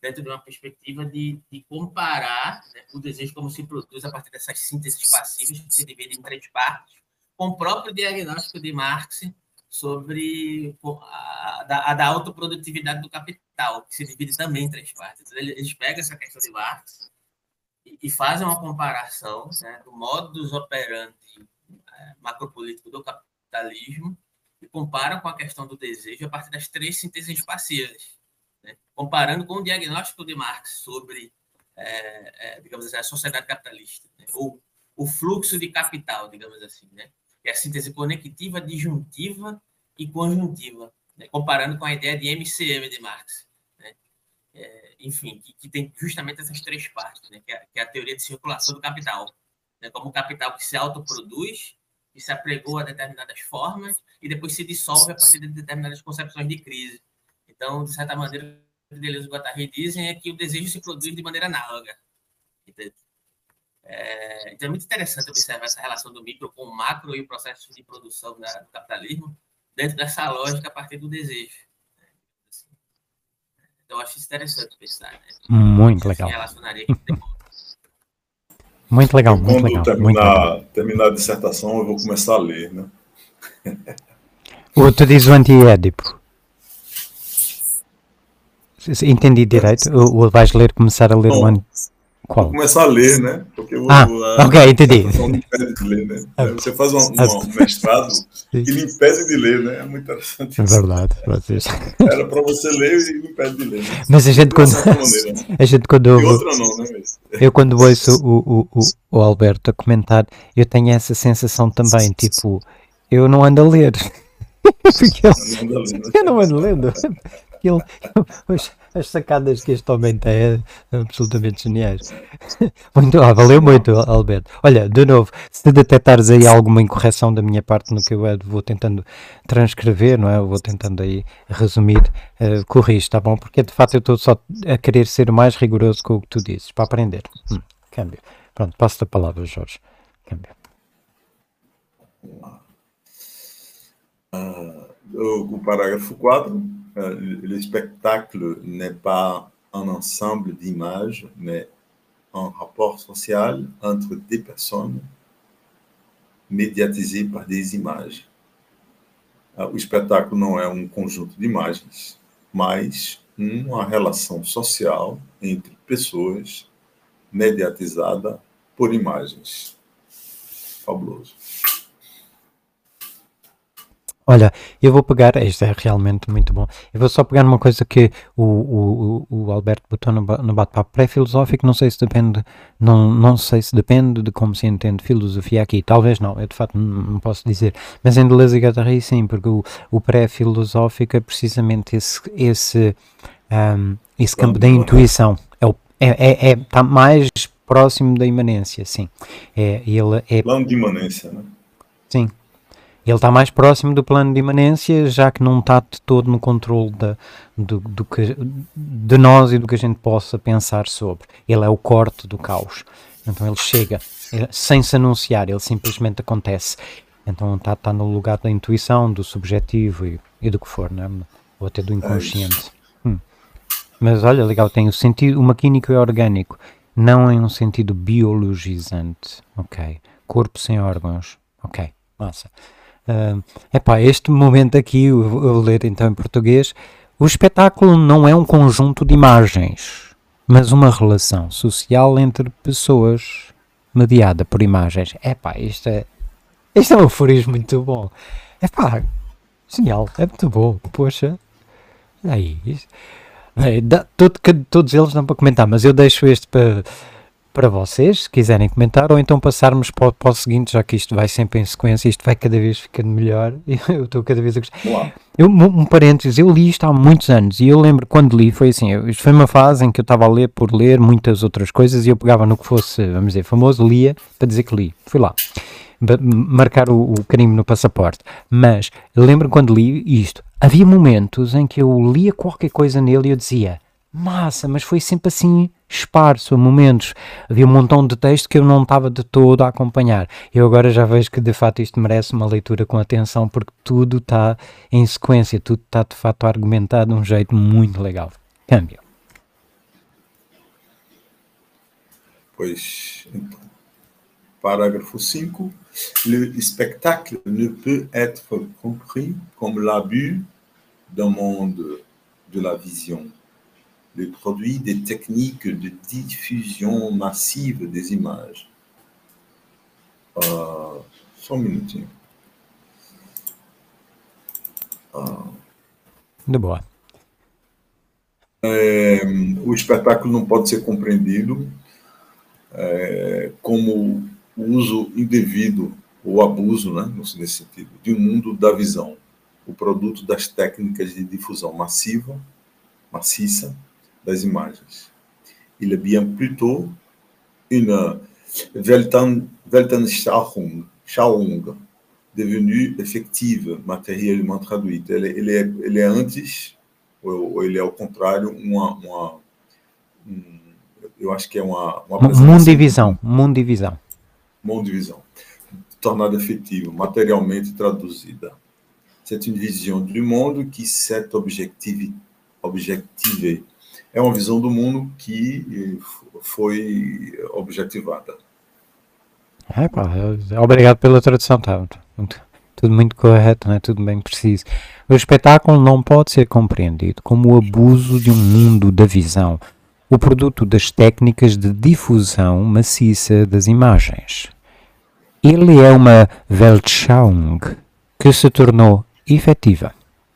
dentro de uma perspectiva de, de comparar né, o desejo como se produz a partir dessas sínteses passivas que se dividem em três partes, com o próprio diagnóstico de Marx sobre a, a, a da autoprodutividade do capital, que se divide também em três partes. Eles pegam essa questão de Marx e, e fazem uma comparação né, do modus operandi é, macropolítico do capitalismo e comparam com a questão do desejo a partir das três sínteses passivas, né, comparando com o diagnóstico de Marx sobre, é, é, digamos assim, a sociedade capitalista, né, ou o fluxo de capital, digamos assim, né? É a síntese conectiva, disjuntiva e conjuntiva né, comparando com a ideia de MCM de Marx. Né? É, enfim, que, que, tem justamente essas três partes, né? que, é, que, é, a teoria de circulação do capital, né? como o capital que se autoproduz, que se apregou a determinadas formas e depois se dissolve a partir de determinadas concepções de crise. Então, de certa maneira, o que Deleuze e Guattari dizem é que o desejo se produz de maneira análoga. É, então é muito interessante observar essa relação do micro com o macro e o processo de produção da, do capitalismo dentro dessa lógica a partir do desejo. Então eu acho interessante pensar. Né? Muito legal. Muito legal, muito legal. Terminar, muito legal. terminar a dissertação, eu vou começar a ler, né? O, tu diz o anti-édipo. Entendi direito? Ou, ou vais ler, começar a ler Bom, o anti qual? Vou começar a ler, né? Porque ah, a, ok, entendi. De ler, né? Ah. Você faz um, um mestrado que lhe impede de ler, né? É muito interessante. É verdade. Vocês... Era para você ler e lhe impede de ler. Né? Mas a gente quando. Maneira, a gente quando. E outra não, né? Mas... Eu quando ouço o, o, o, o Alberto a comentar, eu tenho essa sensação também, tipo, eu não ando a ler. Porque eu, eu não ando lendo. Ele, as sacadas que este homem tem é absolutamente geniais. Muito, ah, valeu muito, Alberto. Olha, de novo, se detectares aí alguma incorreção da minha parte no que eu vou tentando transcrever, não é? Eu vou tentando aí resumir, uh, corrige, tá bom? Porque de facto eu estou só a querer ser mais rigoroso com o que tu dizes, para aprender. Hum, câmbio. Pronto, passo a palavra, Jorge. Câmbio. Uh, o parágrafo 4 Euh, le spectacle n'est pas un ensemble d'images, mais un rapport social entre des personnes médiatisées par des images. O espetáculo não é um conjunto de imagens, mas uma relação social entre pessoas mediatizada por imagens. Fabuloso. Olha, eu vou pegar, isto é realmente muito bom, eu vou só pegar numa coisa que o, o, o Alberto botou no, no bate-papo pré-filosófico, não sei se depende, não, não sei se depende de como se entende filosofia aqui, talvez não, eu de facto não, não posso dizer, mas em Deleuze e Guattari sim, porque o, o pré-filosófico é precisamente esse, esse, um, esse campo da intuição, é, o, é, é, é, está mais próximo da imanência, sim. É, ele é... Plano de imanência, né? Sim, ele está mais próximo do plano de imanência, já que não está de todo no controle de, do, do que, de nós e do que a gente possa pensar sobre. Ele é o corte do caos. Então ele chega ele, sem se anunciar, ele simplesmente acontece. Então está, está no lugar da intuição, do subjetivo e, e do que for, né? ou até do inconsciente. Hum. Mas olha, legal, tem o sentido, o maquínico é orgânico, não em um sentido biologizante. Ok. Corpo sem órgãos. Ok. Massa. Uh, epá, este momento aqui, eu vou ler então em português. O espetáculo não é um conjunto de imagens, mas uma relação social entre pessoas mediada por imagens. Epá, isto é, isto é um aforismo muito bom. Epá, genial, é muito bom. Poxa, aí, isto, é, dá, todo, todos eles dão para comentar, mas eu deixo este para para vocês, se quiserem comentar, ou então passarmos para, para o seguinte, já que isto vai sempre em sequência, isto vai cada vez ficando melhor, eu estou cada vez a gostar. Eu, um parênteses, eu li isto há muitos anos, e eu lembro quando li, foi assim, eu, isto foi uma fase em que eu estava a ler por ler muitas outras coisas, e eu pegava no que fosse, vamos dizer, famoso, lia, para dizer que li, fui lá. Marcar o, o carimbo no passaporte, mas lembro quando li isto, havia momentos em que eu lia qualquer coisa nele e eu dizia, massa, mas foi sempre assim esparso, a momentos. Havia um montão de texto que eu não estava de todo a acompanhar. Eu agora já vejo que de fato isto merece uma leitura com atenção porque tudo está em sequência, tudo está de fato argumentado de um jeito muito legal. Câmbio. Pois, então, parágrafo 5. Le spectacle ne peut être compris comme l'abus d'un monde de la vision le produit des techniques de diffusion massive des images. Uh, só um minutinho. Uh, de boa. É, o espetáculo não pode ser compreendido é, como uso indevido ou abuso, né, nesse sentido, de um mundo da visão. o produto das técnicas de difusão massiva, maciça das imagens. Il est bien plutôt une Weltanschauung, devenue effective, materiellement traduite. Ele, ele, é, ele é antes, ou, ou ele é ao contrário, uma, uma um, eu acho que é uma, uma mundivisão, mundivisão. Mundivisão. Tornada efetiva, materialmente traduzida. C'est une vision du monde qui s'est objective, objective. É uma visão do mundo que foi objetivada. É, pá, obrigado pela tradução, tá? Tudo muito correto, né? tudo bem preciso. O espetáculo não pode ser compreendido como o abuso de um mundo da visão, o produto das técnicas de difusão maciça das imagens. Ele é uma Weltschauung que se tornou efetiva,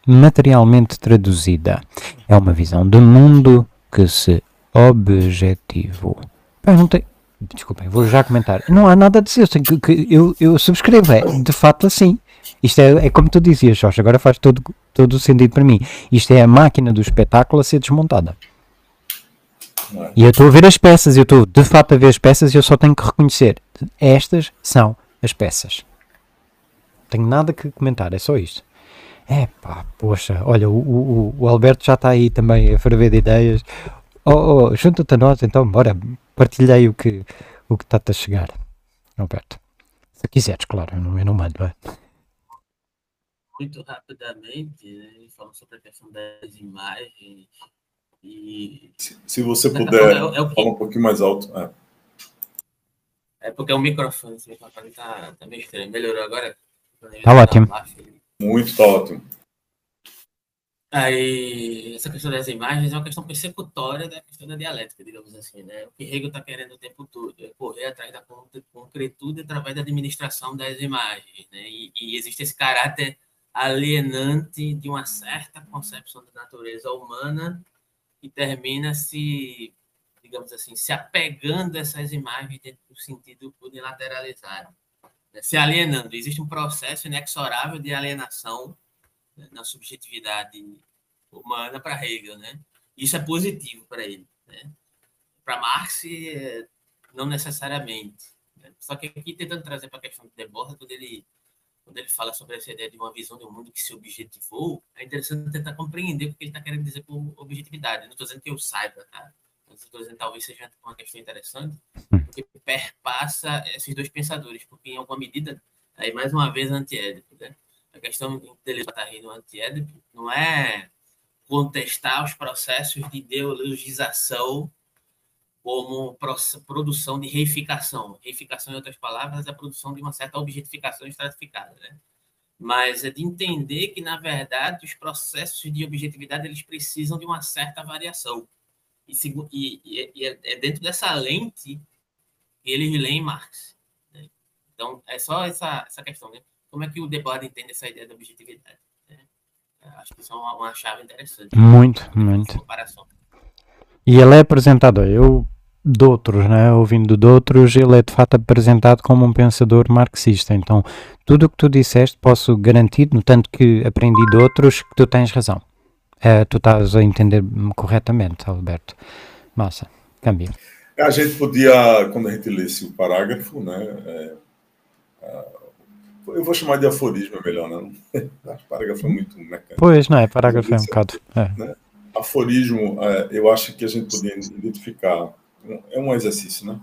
materialmente traduzida. É uma visão do mundo que se objetivou. Pai, não tem... Desculpem, vou já comentar. Não há nada a dizer, eu, que, eu, eu subscrevo, é de fato assim. Isto é, é como tu dizias, Jorge, agora faz todo, todo o sentido para mim. Isto é a máquina do espetáculo a ser desmontada. E eu estou a ver as peças, eu estou de fato a ver as peças e eu só tenho que reconhecer. Estas são as peças. Tenho nada que comentar, é só isto. É pá, poxa, olha, o, o, o Alberto já está aí também a ferver de ideias. Oh, oh junta-te a nós, então, bora, partilhei o que o que está-te a chegar, Alberto. Se quiseres, claro, eu não, eu não mando, é? Muito rapidamente, né, falando sobre a questão das imagens e... Se, se você puder, é, é que... fala um pouquinho mais alto. É, é porque é o microfone, esse microfone tá, tá meio estranho. Melhorou agora? Tá ótimo. Muito, ótimo. Aí, essa questão das imagens é uma questão persecutória da questão da dialética, digamos assim, né? O que Hegel está querendo o tempo todo é correr atrás da concretude através da administração das imagens, né? E, e existe esse caráter alienante de uma certa concepção da natureza humana que termina se, digamos assim, se apegando a essas imagens dentro do sentido unilateralizado? Se alienando. Existe um processo inexorável de alienação na subjetividade humana para Hegel, né? Isso é positivo para ele, né? Para Marx, é, não necessariamente. Né? Só que aqui tentando trazer para a questão de Debord, quando ele quando ele fala sobre essa ideia de uma visão de um mundo que se objetivou, é interessante tentar compreender o que ele está querendo dizer por objetividade. Não estou dizendo que eu saiba, tá? Estou dizendo talvez seja uma questão interessante, porque perpassa esses dois pensadores, porque em alguma medida, aí mais uma vez antiédipo, né? a questão dele estar rindo anti-Édipo não é contestar os processos de ideologização como produção de reificação. Reificação, em outras palavras, é a produção de uma certa objetificação estratificada, né? Mas é de entender que, na verdade, os processos de objetividade eles precisam de uma certa variação. E, e, e é, é dentro dessa lente eles leem Marx. Né? Então, é só essa, essa questão, né? Como é que o Debord entende essa ideia da objetividade? Né? Acho que isso é uma, uma chave interessante. Muito, muito. Comparação. E ele é apresentado, eu de outros, né? ouvindo de outros, ele é de fato apresentado como um pensador marxista. Então, tudo o que tu disseste posso garantir, no tanto que aprendi de outros, que tu tens razão. É, tu estás a entender corretamente, Alberto. Massa, cambia. A gente podia, quando a gente lesse o parágrafo, né? É, eu vou chamar de aforismo, é melhor, não? Né? parágrafo é muito mecânico. Pois, não é? Parágrafo é um bocado. É. Né? Aforismo, é, eu acho que a gente poderia identificar, é um exercício, né?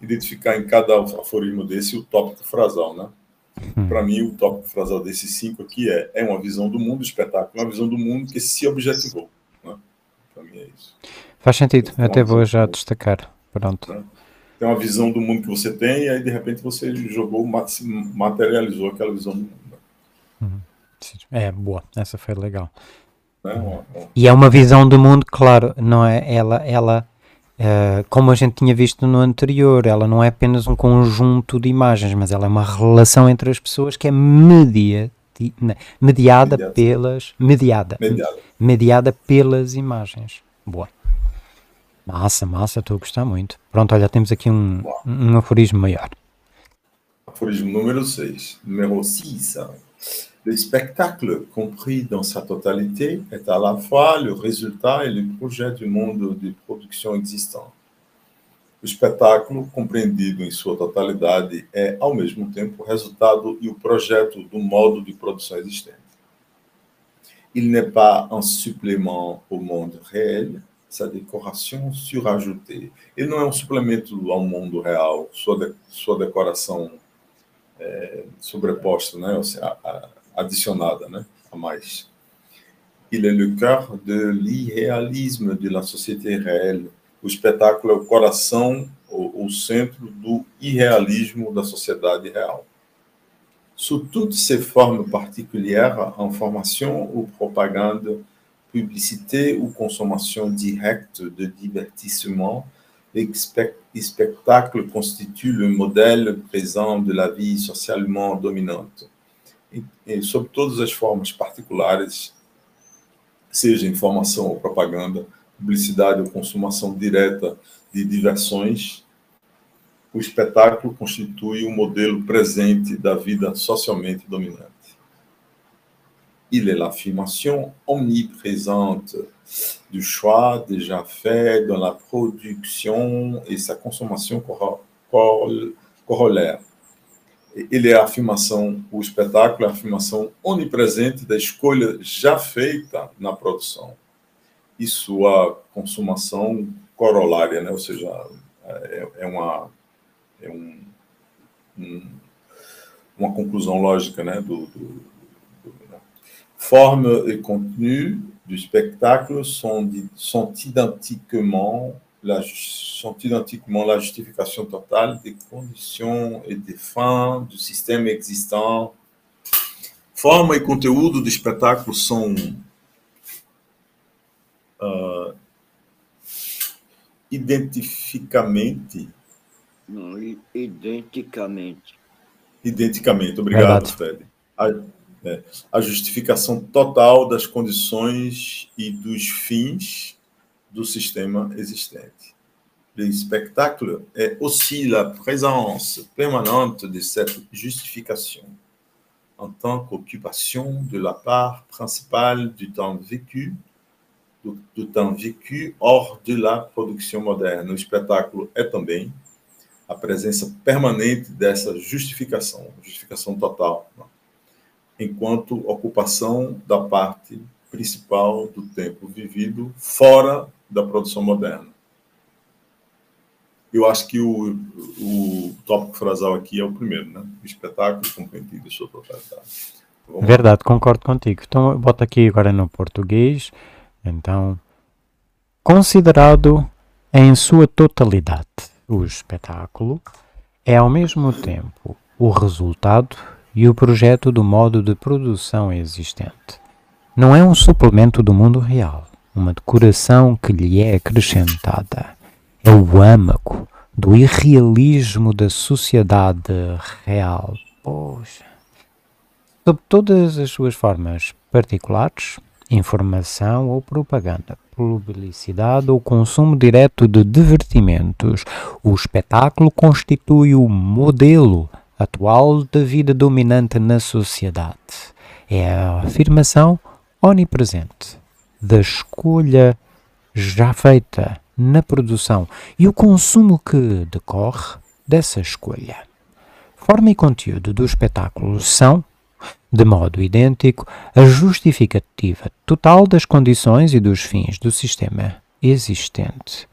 Identificar em cada aforismo desse o tópico frasal, né? Hum. Para mim, o tópico frasal desses cinco aqui é, é uma visão do mundo espetáculo, uma visão do mundo que se objetivou. Né? Para mim é isso. Faz sentido, então, até vou já destacar. Pronto. Né? tem uma visão do mundo que você tem, e aí de repente você jogou, materializou aquela visão do mundo. Uhum. É, boa, essa foi legal. É, e é uma visão do mundo, claro, não é? Ela, ela uh, como a gente tinha visto no anterior, ela não é apenas um conjunto de imagens, mas ela é uma relação entre as pessoas que é media, mediada, mediada pelas mediada, mediada mediada pelas imagens. Boa. Massa, massa, estou a gostar muito. Pronto, olha, temos aqui um, um aforismo maior. Aforismo número 6. Número 6. Le spectacle, compris dans sa totalité, est à la fois le résultat et le projet du monde de production existant. O espetáculo, compreendido em sua totalidade, é, ao mesmo tempo, o resultado e o projeto do modo de produção existente. Il n'est pas un supplément au monde réel, sa décoration surajoutée. Ele não é um suplemento ao mundo real, sua, de, sua decoração é, sobreposta, né? Ou seja, adicionada né? a mais. Il est le cœur de l'irréalisme de la société réelle. O espetáculo é o coração, o, o centro do irrealismo da sociedade real. Sous toutes ses formes particulières, information ou propagande, publicité ou consommation directe de divertissement, le spectacle constitue le modèle présent de la vie socialement dominante. E, sob todas as formas particulares, seja informação ou propaganda, publicidade ou consumação direta de diversões, o espetáculo constitui um modelo presente da vida socialmente dominante. Il est l'affirmation omniprésente du choix déjà fait dans la production et sa consommation corollaire. Ele é a afirmação, o espetáculo é a afirmação onipresente da escolha já feita na produção e sua consumação corolária, né? ou seja, é, é uma é um, um, uma conclusão lógica né, do, do, Forme et contenu du spectacle sont, sont, identiquement la, sont identiquement la justification totale des conditions et des fins do sistema existant. Forma e conteúdo do espetáculo são uh, identificamente não, identicamente. Identicamente, obrigado, Fred. A, é, a justificação total das condições e dos fins do sistema existente. Le spectacle est aussi la présence permanente de cette justification en tant qu'occupation de la part principale du temps vécu, do, do temps vécu hors de la production moderne. O espetáculo é também a presença permanente dessa justificação, justificação total, né? Enquanto ocupação da parte principal do tempo vivido fora da produção moderna. Eu acho que o, o tópico frasal aqui é o primeiro, né? O espetáculo compreendido em sua totalidade. Vamos Verdade, concordo contigo. Então, bota aqui agora no português. Então, considerado em sua totalidade o espetáculo é ao mesmo tempo o resultado e o projeto do modo de produção existente. Não é um suplemento do mundo real, uma decoração que lhe é acrescentada. É o âmago do irrealismo da sociedade real. Poxa. Sob todas as suas formas particulares, informação ou propaganda, publicidade ou consumo direto de divertimentos. O espetáculo constitui o modelo atual da vida dominante na sociedade. É a afirmação onipresente da escolha já feita na produção e o consumo que decorre dessa escolha. Forma e conteúdo do espetáculo são de modo idêntico, a justificativa total das condições e dos fins do sistema existente.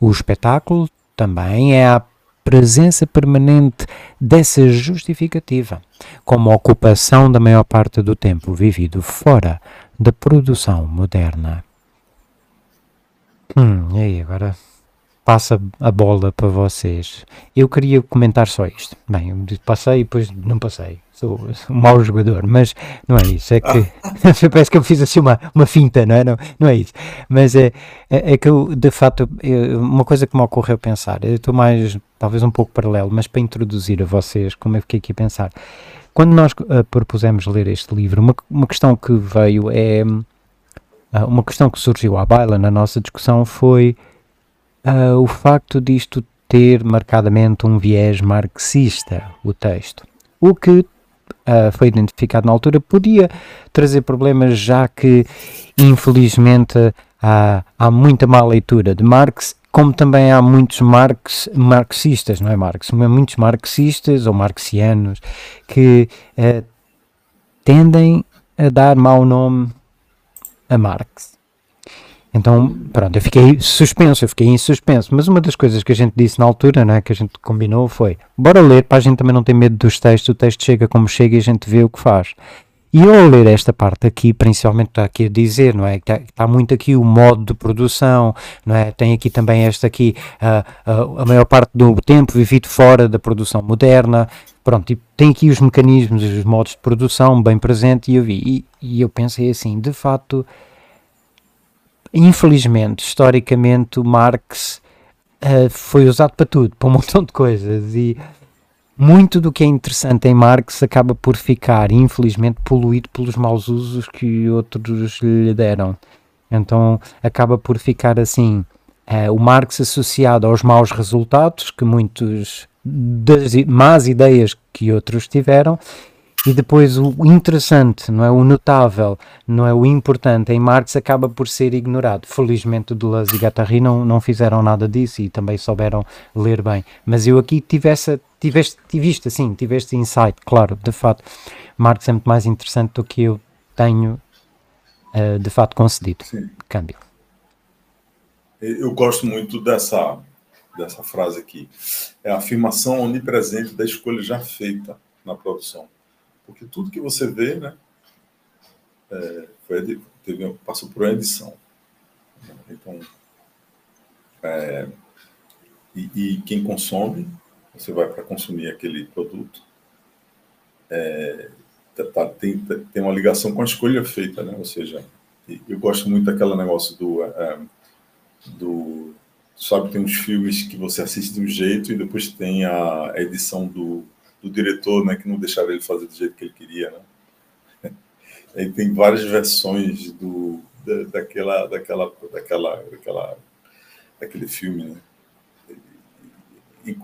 O espetáculo também é a presença permanente dessa justificativa, como ocupação da maior parte do tempo vivido fora da produção moderna. Hum, e aí, agora passa a bola para vocês. Eu queria comentar só isto. Bem, passei e depois não passei sou, um mau jogador, mas não é isso. É que parece que eu fiz assim uma, uma finta, não é? Não, não é isso. Mas é, é, é que eu, de fato, eu, uma coisa que me ocorreu pensar, eu estou mais, talvez um pouco paralelo, mas para introduzir a vocês, como eu fiquei aqui a pensar. Quando nós uh, propusemos ler este livro, uma, uma questão que veio é. Uh, uma questão que surgiu à baila na nossa discussão foi uh, o facto disto ter marcadamente um viés marxista, o texto. O que uh, foi identificado na altura, podia trazer problemas, já que, infelizmente, há, há muita má leitura de Marx, como também há muitos marx, marxistas, não é Marx, muitos marxistas ou marxianos que uh, tendem a dar mau nome a Marx. Então, pronto, eu fiquei suspenso, eu fiquei em suspenso. Mas uma das coisas que a gente disse na altura, né, que a gente combinou foi: bora ler, para a gente também não ter medo dos textos, o texto chega como chega e a gente vê o que faz. E eu ao ler esta parte aqui, principalmente está aqui a dizer, não é? Está, está muito aqui o modo de produção, não é? Tem aqui também esta aqui, uh, uh, a maior parte do tempo vivido fora da produção moderna, pronto, tem aqui os mecanismos, os modos de produção bem presentes e eu vi, e, e eu pensei assim, de facto, infelizmente, historicamente, o Marx uh, foi usado para tudo, para um montão de coisas, e muito do que é interessante em Marx acaba por ficar, infelizmente, poluído pelos maus usos que outros lhe deram. Então acaba por ficar assim, uh, o Marx associado aos maus resultados que muitos das más ideias que outros tiveram e depois o interessante, não é o notável, não é o importante em Marx acaba por ser ignorado. Felizmente o Deleuze e Guattari não, não fizeram nada disso e também souberam ler bem. Mas eu aqui tivesse, tiveste, tiveste assim, tiveste insight, claro, de fato, Marx é muito mais interessante do que eu tenho uh, de fato concedido. Sim. Câmbio. Eu gosto muito dessa, dessa frase aqui. É a afirmação onipresente da escolha já feita na produção porque tudo que você vê, né, é, foi, teve, passou por uma edição. Então, é, e, e, quem consome, você vai para consumir aquele produto, é, tá, tá, tem, tem uma ligação com a escolha feita, né? Ou seja, eu gosto muito daquele negócio do, é, do sabe, tem uns filmes que você assiste de um jeito e depois tem a edição do do diretor, né, que não deixava ele fazer do jeito que ele queria, né? E tem várias versões do da, daquela daquela daquela daquela daquele filme, né?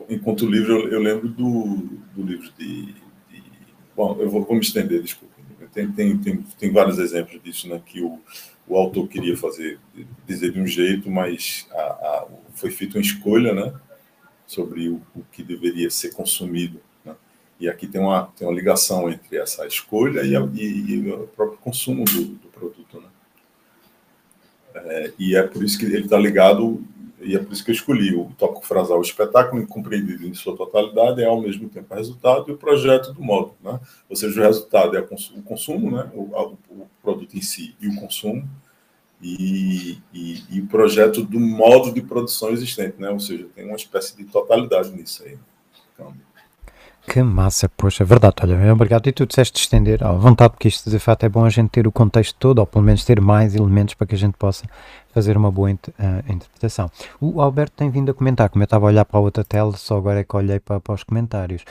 Enquanto o livro, eu lembro do, do livro de, de, Bom, eu vou, vou me estender, desculpa. Tem, tem, tem, tem vários exemplos disso, né? Que o, o autor queria fazer, dizer de um jeito, mas a, a, foi feita uma escolha, né? Sobre o, o que deveria ser consumido e aqui tem uma, tem uma ligação entre essa escolha e, a, e, e o próprio consumo do, do produto. Né? É, e é por isso que ele está ligado, e é por isso que eu escolhi o tópico frasal, o espetáculo compreendido em sua totalidade é ao mesmo tempo o resultado e o projeto do modo. Né? Ou seja, o resultado é o consumo, né? o, o produto em si e o consumo, e, e, e, o projeto do modo de produção existente, né? ou seja, tem uma espécie de totalidade nisso aí. Então, que massa, poxa, verdade, olha, obrigado. E tu disseste estender à vontade, porque isto de fato é bom a gente ter o contexto todo, ou pelo menos ter mais elementos para que a gente possa fazer uma boa uh, interpretação. O Alberto tem vindo a comentar, como eu estava a olhar para a outra tela, só agora é que olhei para, para os comentários.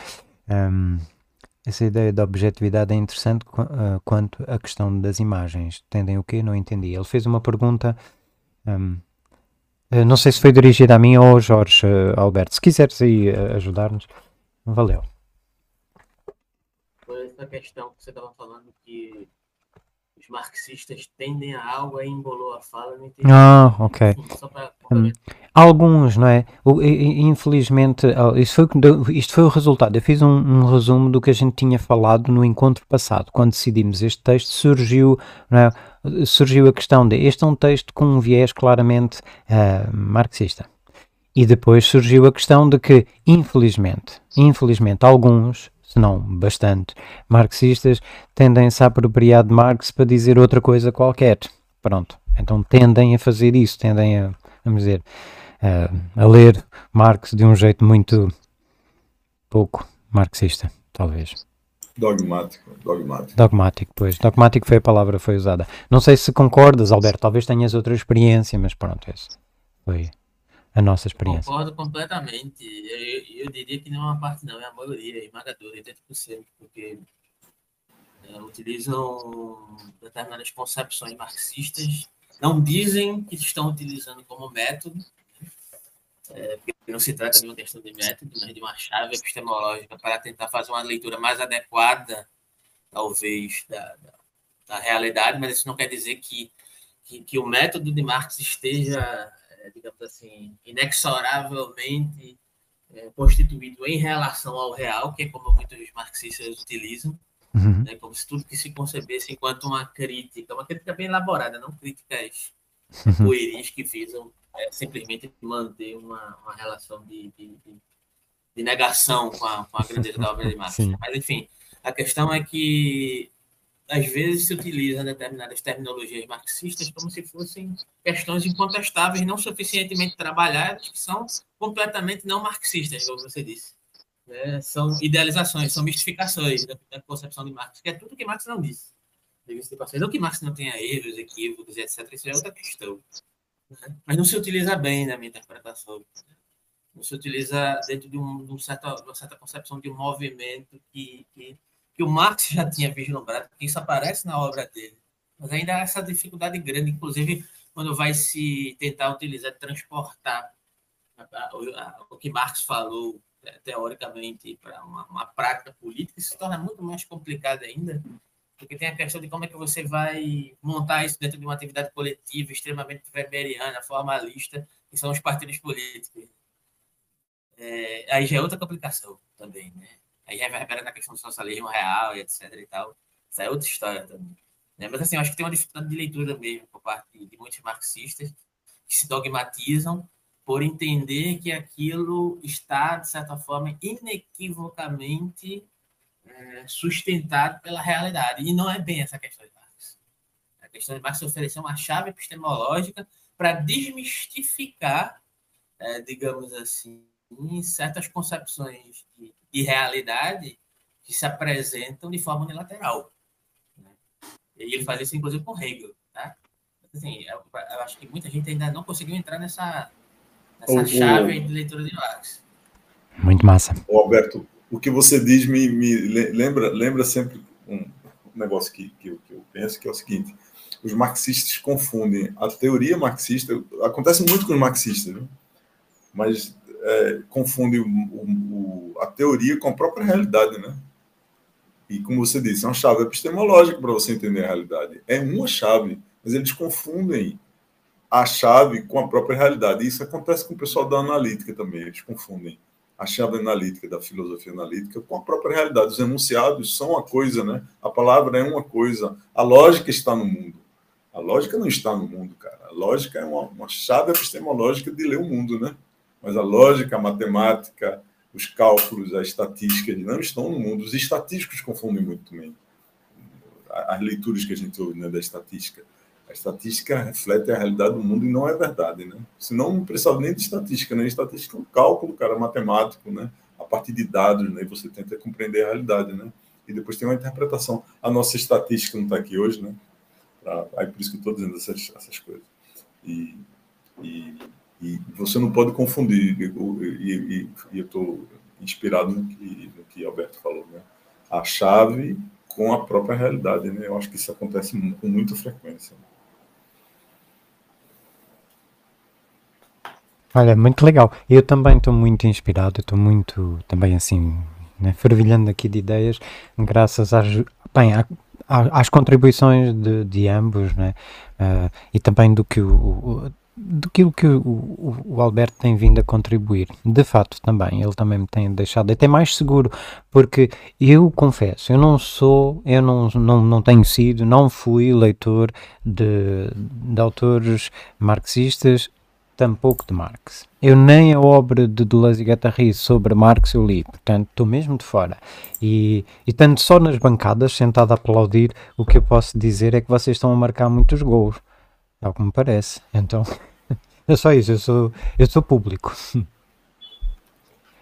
Um, essa ideia da objetividade é interessante uh, quanto à questão das imagens. Entendem o quê? Não entendi. Ele fez uma pergunta. Um, uh, não sei se foi dirigida a mim ou ao Jorge Alberto. Se quiseres aí ajudar-nos, valeu essa questão que você estava falando que os marxistas tendem a algo, aí embolou a fala, não entendi. Ah, ok. Alguns, não é? Infelizmente, isto foi, isto foi o resultado. Eu fiz um, um, resumo do que a gente tinha falado no encontro passado. Quando decidimos este texto, surgiu, é? surgiu a questão de este é um texto com um viés claramente uh, marxista. E depois surgiu a questão de que, infelizmente, infelizmente, alguns se não bastante, marxistas tendem-se a apropriar de Marx para dizer outra coisa qualquer. Pronto. Então tendem a fazer isso, tendem a, vamos dizer, a, a ler Marx de um jeito muito pouco marxista, talvez. Dogmático, dogmático. Dogmático, pois. Dogmático foi a palavra que foi usada. Não sei se concordas, Alberto, talvez tenhas outra experiência, mas pronto, esse foi a nossa experiência. Concordo completamente. Eu, eu diria que não é uma parte, não, é a maioria, é esmagadora, 80%, porque é, utilizam determinadas concepções marxistas, não dizem que estão utilizando como método, é, porque não se trata de uma questão de método, mas de uma chave epistemológica para tentar fazer uma leitura mais adequada talvez, da, da, da, realidade, mas isso não quer dizer que, que, que o método de Marx esteja, é, digamos assim, inexoravelmente é, constituído em relação ao real, que é como muitos marxistas utilizam, uhum. né, como se tudo que se concebesse enquanto uma crítica, uma crítica bem elaborada, não críticas uhum. pueris que visam é, simplesmente manter uma, uma relação de, de, de, de negação com a, com a grandeza da obra de Marx. Mas, enfim, a questão é que às vezes se utiliza determinadas terminologias marxistas como se fossem questões incontestáveis, não suficientemente trabalhadas, que são completamente não marxistas, como você disse. É, são idealizações, são mistificações da, da, concepção de Marx, que é tudo que Marx não disse. Não que Marx não tenha erros, equívocos, etc. Isso é outra questão. Né? Mas não se utiliza bem na minha interpretação. Não se utiliza dentro de, um, de um certa, uma certa concepção de um movimento que, que que o Marx já tinha vislumbrado, porque isso aparece na obra dele. Mas ainda há essa dificuldade grande, inclusive quando vai se tentar utilizar, transportar o que Marx falou é, teoricamente para uma, uma, prática política, isso se torna muito mais complicado ainda, porque tem a questão de como é que você vai montar isso dentro de uma atividade coletiva extremamente weberiana, formalista, que são os partidos políticos. É, aí já é outra complicação também, né? Aí reverbera na questão do socialismo real e etc e tal. Isso é outra história também. Né? Mas assim, eu acho que tem uma dificuldade de leitura mesmo por parte de muitos marxistas que se dogmatizam por entender que aquilo está, de certa forma, inequivocamente é, sustentado pela realidade. E não é bem essa questão de Marx. A questão de Marx é oferecer uma chave epistemológica para desmistificar, é, digamos assim, certas concepções de, de realidade que se apresentam de forma unilateral. Né? E ele faz isso, inclusive, com Hegel. Tá? Assim, eu, eu, acho que muita gente ainda não conseguiu entrar nessa, nessa o, chave o, de leitura de Marx. Muito massa. O Alberto, o que você diz me, me lembra, lembra sempre um negócio que, que, eu, que eu penso, que é o seguinte, os marxistas confundem a teoria marxista, acontece muito com os marxistas, né? mas é, confunde o, o, a teoria com a própria realidade, né? E como você disse, é uma chave epistemológica para você entender a realidade. É uma chave, mas eles confundem a chave com a própria realidade. E isso acontece com o pessoal da analítica também. Eles confundem a chave analítica da filosofia analítica com a própria realidade. Os enunciados são uma coisa, né? A palavra é uma coisa. A lógica está no mundo. A lógica não está no mundo, cara. A lógica é uma, uma chave epistemológica de ler o mundo, né? Mas a lógica, a matemática, os cálculos, a estatística não estão no mundo. Os estatísticos confundem muito também as leituras que a gente ouve né, da estatística. A estatística reflete a realidade do mundo e não é verdade, né? Senão não precisava nem de estatística, né? Estatística é um cálculo, cara, matemático, né? A partir de dados, né? E você tenta compreender a realidade, né? E depois tem uma interpretação. A nossa estatística não está aqui hoje, né? Pra... Aí por isso que eu estou dizendo essas, essas coisas. E, e e você não pode confundir, e, e, eu estou inspirado no que, no que Alberto falou, né? a chave com a própria realidade. Né? Eu acho que isso acontece com muita frequência. Olha, muito legal. Eu também estou muito inspirado, estou muito também assim, né, fervilhando aqui de ideias, graças às, bem, às contribuições de, de ambos, né? Uh, e também do que o, o do que o, o, Alberto tem vindo a contribuir. De fato, também, ele também me tem deixado até mais seguro, porque eu confesso, eu não sou, eu não, não, não tenho sido, não fui leitor de, de autores marxistas, tampouco de Marx. Eu nem a obra de Deleuze e Guattari sobre Marx eu li, portanto estou mesmo de fora. E, e tanto só nas bancadas, sentado a aplaudir, o que eu posso dizer é que vocês estão a marcar muitos gols. É o que me parece. Então, é só isso, eu sou, eu sou público.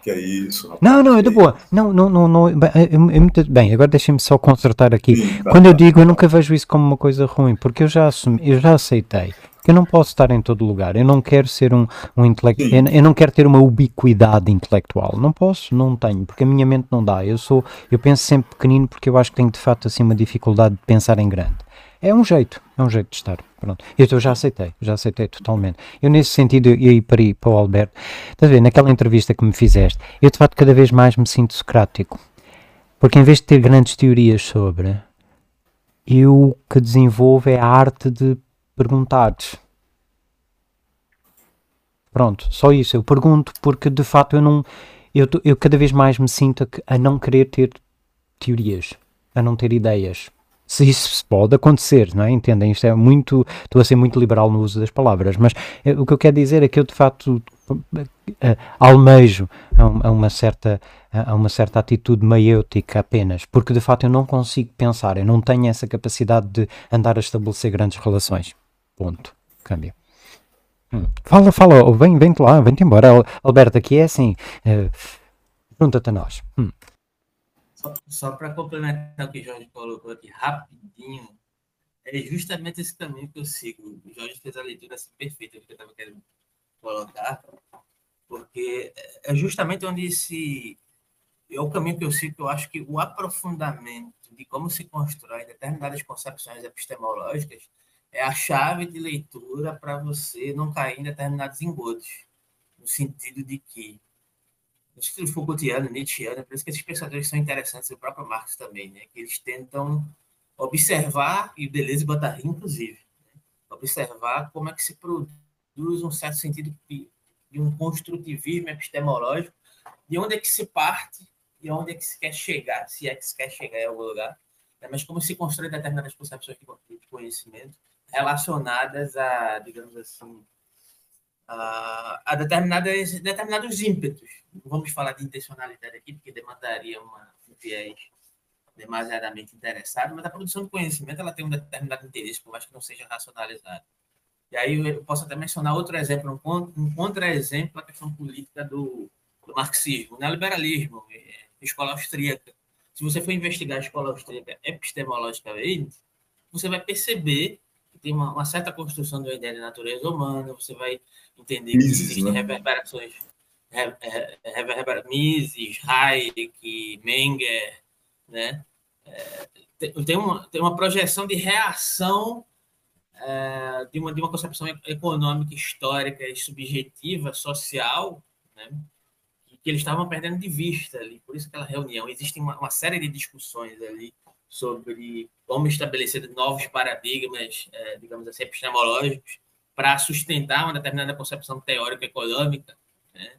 Que é isso, rapaz. Não, não, é de boa. Não, não, não, não é, é, muito bem. Agora deixem-me só consertar aqui. Sim, tá, Quando eu digo, eu nunca vejo isso como uma coisa ruim, porque eu já assumi, eu já aceitei que eu não posso estar em todo lugar. Eu não quero ser um, um intelectual. Eu, não quero ter uma ubiquidade intelectual. Não posso, não tenho, porque a minha mente não dá. Eu sou, eu penso sempre pequenino porque eu acho que tenho de facto assim uma dificuldade de pensar em grande. É um jeito, é um jeito de estar. Pronto. Eu, já aceitei, já aceitei totalmente. Eu, nesse sentido, e aí para, para o Alberto, estás a ver, naquela entrevista que me fizeste, eu de facto cada vez mais me sinto socrático. Porque em vez de ter grandes teorias sobre, eu o que desenvolvo é a arte de perguntar. Pronto, só isso. Eu pergunto porque de facto eu não. Eu, eu cada vez mais me sinto a, a não querer ter teorias, a não ter ideias. Se isso pode acontecer, não é? Entendem? Isto é muito. Estou a ser muito liberal no uso das palavras, mas é, o que eu quero dizer é que eu de facto uh, almejo a, uma certa, a uma certa atitude maiêutica apenas, porque de facto eu não consigo pensar, eu não tenho essa capacidade de andar a estabelecer grandes relações. Ponto. Câmbio. Hum. Fala, fala, vem, vem-te lá, vem-te embora. Alberto, aqui é assim. Uh, Junta-te a nós. Hum. Só, só para complementar o que o Jorge colocou aqui rapidinho, é justamente esse caminho que eu sigo. O Jorge fez a leitura assim, perfeita que eu estava querendo colocar, porque é justamente onde se é o caminho que eu sigo, eu acho que o aprofundamento de como se constrói determinadas concepções epistemológicas é a chave de leitura para você não cair em determinados engodos, no sentido de que no estilo Foucaultiano, Nietzscheano, por isso que esses pensadores são interessantes, o próprio Marx também, né? que eles tentam observar, e beleza botar inclusive, né? observar como é que se produz um certo sentido de, um construtivismo epistemológico, de onde é que se parte e onde é que se quer chegar, se é que se quer chegar em algum lugar, né? mas como se constrói determinadas concepções de conhecimento relacionadas a, digamos assim, a, determinadas, determinados ímpetos. Vamos falar de intencionalidade aqui, porque demandaria uma, um viés demasiadamente interessado, mas a produção de conhecimento ela tem um determinado interesse, por mais que não seja racionalizado. E aí eu posso até mencionar outro exemplo, um contra-exemplo, a questão política do, do marxismo, neoliberalismo, é, escola austríaca. Se você for investigar a escola austríaca epistemologicamente, você vai perceber tem uma, uma certa construção de uma ideia de natureza humana, você vai entender que existem né? reverberações, rever, Mises, Hayek, Menger, né? É, tem, uma, tem uma projeção de reação é, de, uma, de uma concepção econômica, histórica e subjetiva, social, né? que, que eles estavam perdendo de vista ali. Por isso aquela reunião. Existe uma, uma série de discussões ali sobre como estabelecer novos paradigmas, é, digamos assim, epistemológicos, para sustentar uma determinada concepção teórica econômica né,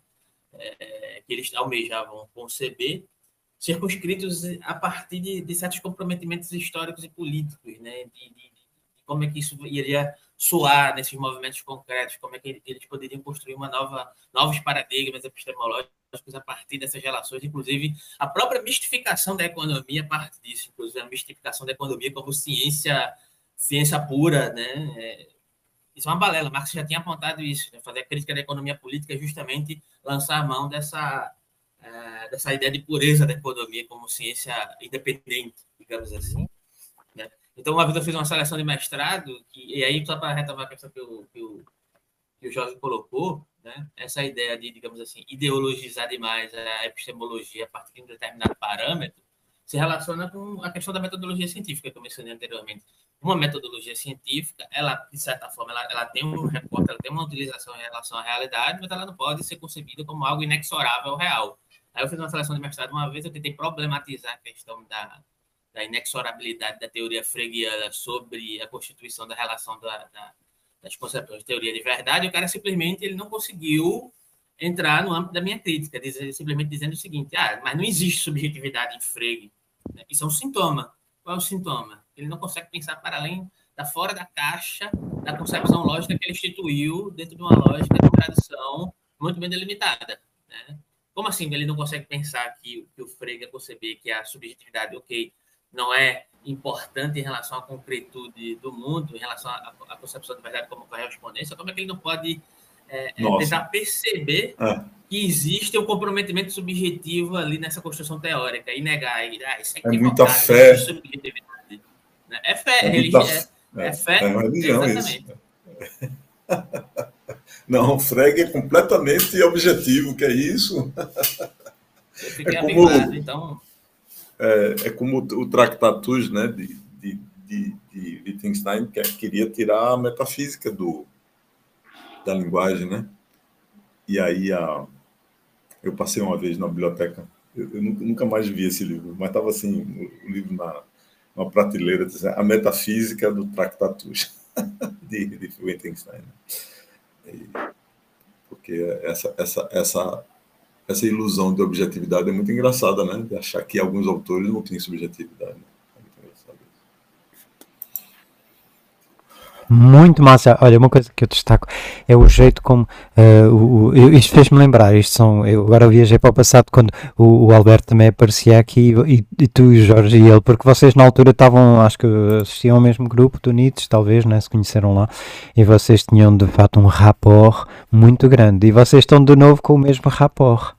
é, que eles almejavam conceber, circunscritos a partir de, de certos comprometimentos históricos e políticos, né, de, de, de, como é que isso iria soar nesses movimentos concretos, como é que eles poderiam construir uma nova, novos paradigmas epistemológicos a partir dessas relações, inclusive a própria mistificação da economia a partir disso, inclusive a mistificação da economia como ciência, ciência pura, né, é, isso é uma balela. Marx já tinha apontado isso, né? fazer a crítica da economia política é justamente lançar a mão dessa, é, dessa ideia de pureza da economia como ciência independente, digamos assim. Né? Então, uma vez eu fiz uma seleção de mestrado, que, e aí, só para retomar a questão que o, que o, que o Jorge colocou, né? essa ideia de, digamos assim, ideologizar demais a epistemologia a partir de um determinado parâmetro, se relaciona com a questão da metodologia científica que eu mencionei anteriormente uma metodologia científica, ela, de certa forma, ela, ela tem um recorte, ela tem uma utilização em relação à realidade, mas ela não pode ser concebida como algo inexorável ao real. Aí eu fiz uma seleção de mestrado uma vez, eu tentei problematizar a questão da, da inexorabilidade da teoria freguiana sobre a constituição da relação da, da, das concepções de teoria de verdade, o cara simplesmente ele não conseguiu entrar no âmbito da minha crítica, simplesmente dizendo o seguinte, ah, mas não existe subjetividade em Frege. Isso é um sintoma. Qual é o sintoma? Ele não consegue pensar para além da fora da caixa da concepção lógica que ele instituiu dentro de uma lógica de tradição muito bem delimitada. Né? Como assim ele não consegue pensar que, que o Frege conceber que a subjetividade, ok, não é importante em relação à concretude do mundo, em relação à, concepção de verdade como correspondência, como é que ele não pode é, é tentar perceber é. que existe um comprometimento subjetivo ali nessa construção teórica e negar, e, ah, isso é, é muita fé. Né? É fé, é, religião, é, é, fé. É religião, exatamente. isso. Não, o Frege é completamente objetivo, que é isso. é como, então. É, é como o Tractatus né, de, de, de, de Wittgenstein, que queria tirar a metafísica do, da linguagem, né? E aí a, eu passei uma vez na biblioteca Eu, eu nunca mais vi esse livro, mas estava assim, o, livro na, uma prateleira, A Metafísica do Tractatus, de, de Wittgenstein. E, porque essa, essa, essa, essa ilusão de objetividade é muito engraçada, né? De achar que alguns autores não têm subjetividade. Muito massa. Olha, uma coisa que eu destaco é o jeito como uh, o, o, isto fez-me lembrar. Isto são, eu agora viajei para o passado quando o, o Alberto também aparecia aqui e, e, tu, Jorge e ele, porque vocês na altura estavam, acho que assistiam ao mesmo grupo do Nietzsche, talvez, né, se conheceram lá, e vocês tinham de fato um rapport muito grande. E vocês estão de novo com o mesmo rapport.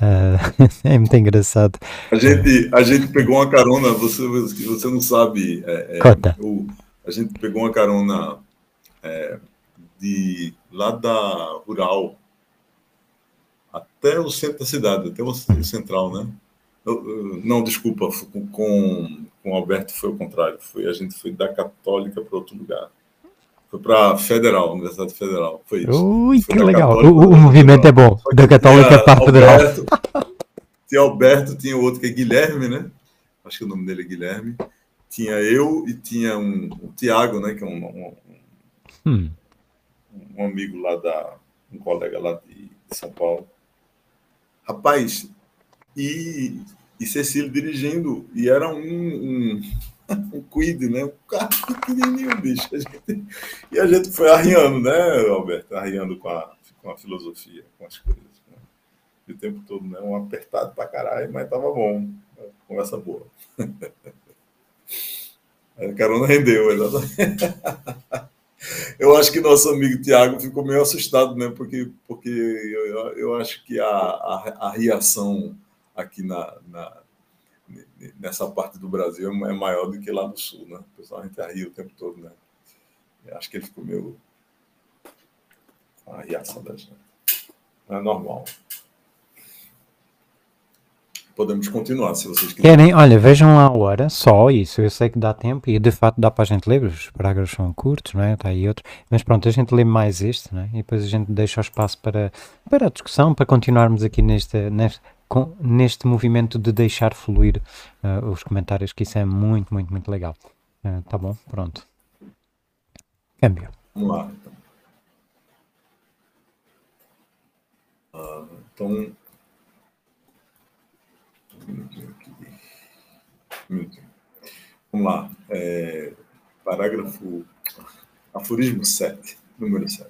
Uh, é muito engraçado. A gente, a gente pegou uma carona, você, você não sabe. É, é, o, a gente pegou uma carona é, de lá da rural até o centro da cidade, até o central, né? Não, desculpa, com, com, Alberto foi o contrário. Foi, a gente foi da Católica para outro lugar. Foi para Federal, Universidade Federal. Foi isso. Ui, foi que legal. O, o, movimento é bom. Da Católica para a Federal. Tinha Alberto, tinha outro que é Guilherme, né? Acho que o nome dele é Guilherme tinha eu e tinha um, o Tiago, né, que é um, um, hum. um, amigo lá da, um colega lá de, de São Paulo. Rapaz, e, e Cecília dirigindo, e era um, um, um quid, né? Um carro pequenininho, bicho. A gente, e a gente foi arriando, né, Alberto? Arriando com a, com a filosofia, com as coisas. Né? o tempo todo, né? Um apertado pra caralho, mas tava bom. Conversa boa. A carona rendeu, exatamente. Eu acho que nosso amigo Tiago ficou meio assustado, né? Porque, porque eu, eu acho que a, a, a reação aqui na, na, nessa parte do Brasil é maior do que lá no sul, né? O pessoal a gente ri o tempo todo, né? Eu acho que ele ficou meio. A reação da gente. Não é normal podemos continuar, se vocês quiserem. Querem, olha, vejam lá a hora, só isso, eu sei que dá tempo e de fato dá para a gente ler, os parágrafos são curtos, não é? Está aí outro, mas pronto, a gente lê mais este, não é? E depois a gente deixa o espaço para, para a discussão, para continuarmos aqui neste, neste, com, neste movimento de deixar fluir uh, os comentários, que isso é muito, muito, muito legal. Uh, tá bom? Pronto. Câmbio. Vamos lá. Uh, então, Vamos lá. É, parágrafo. Aforismo 7, número 7.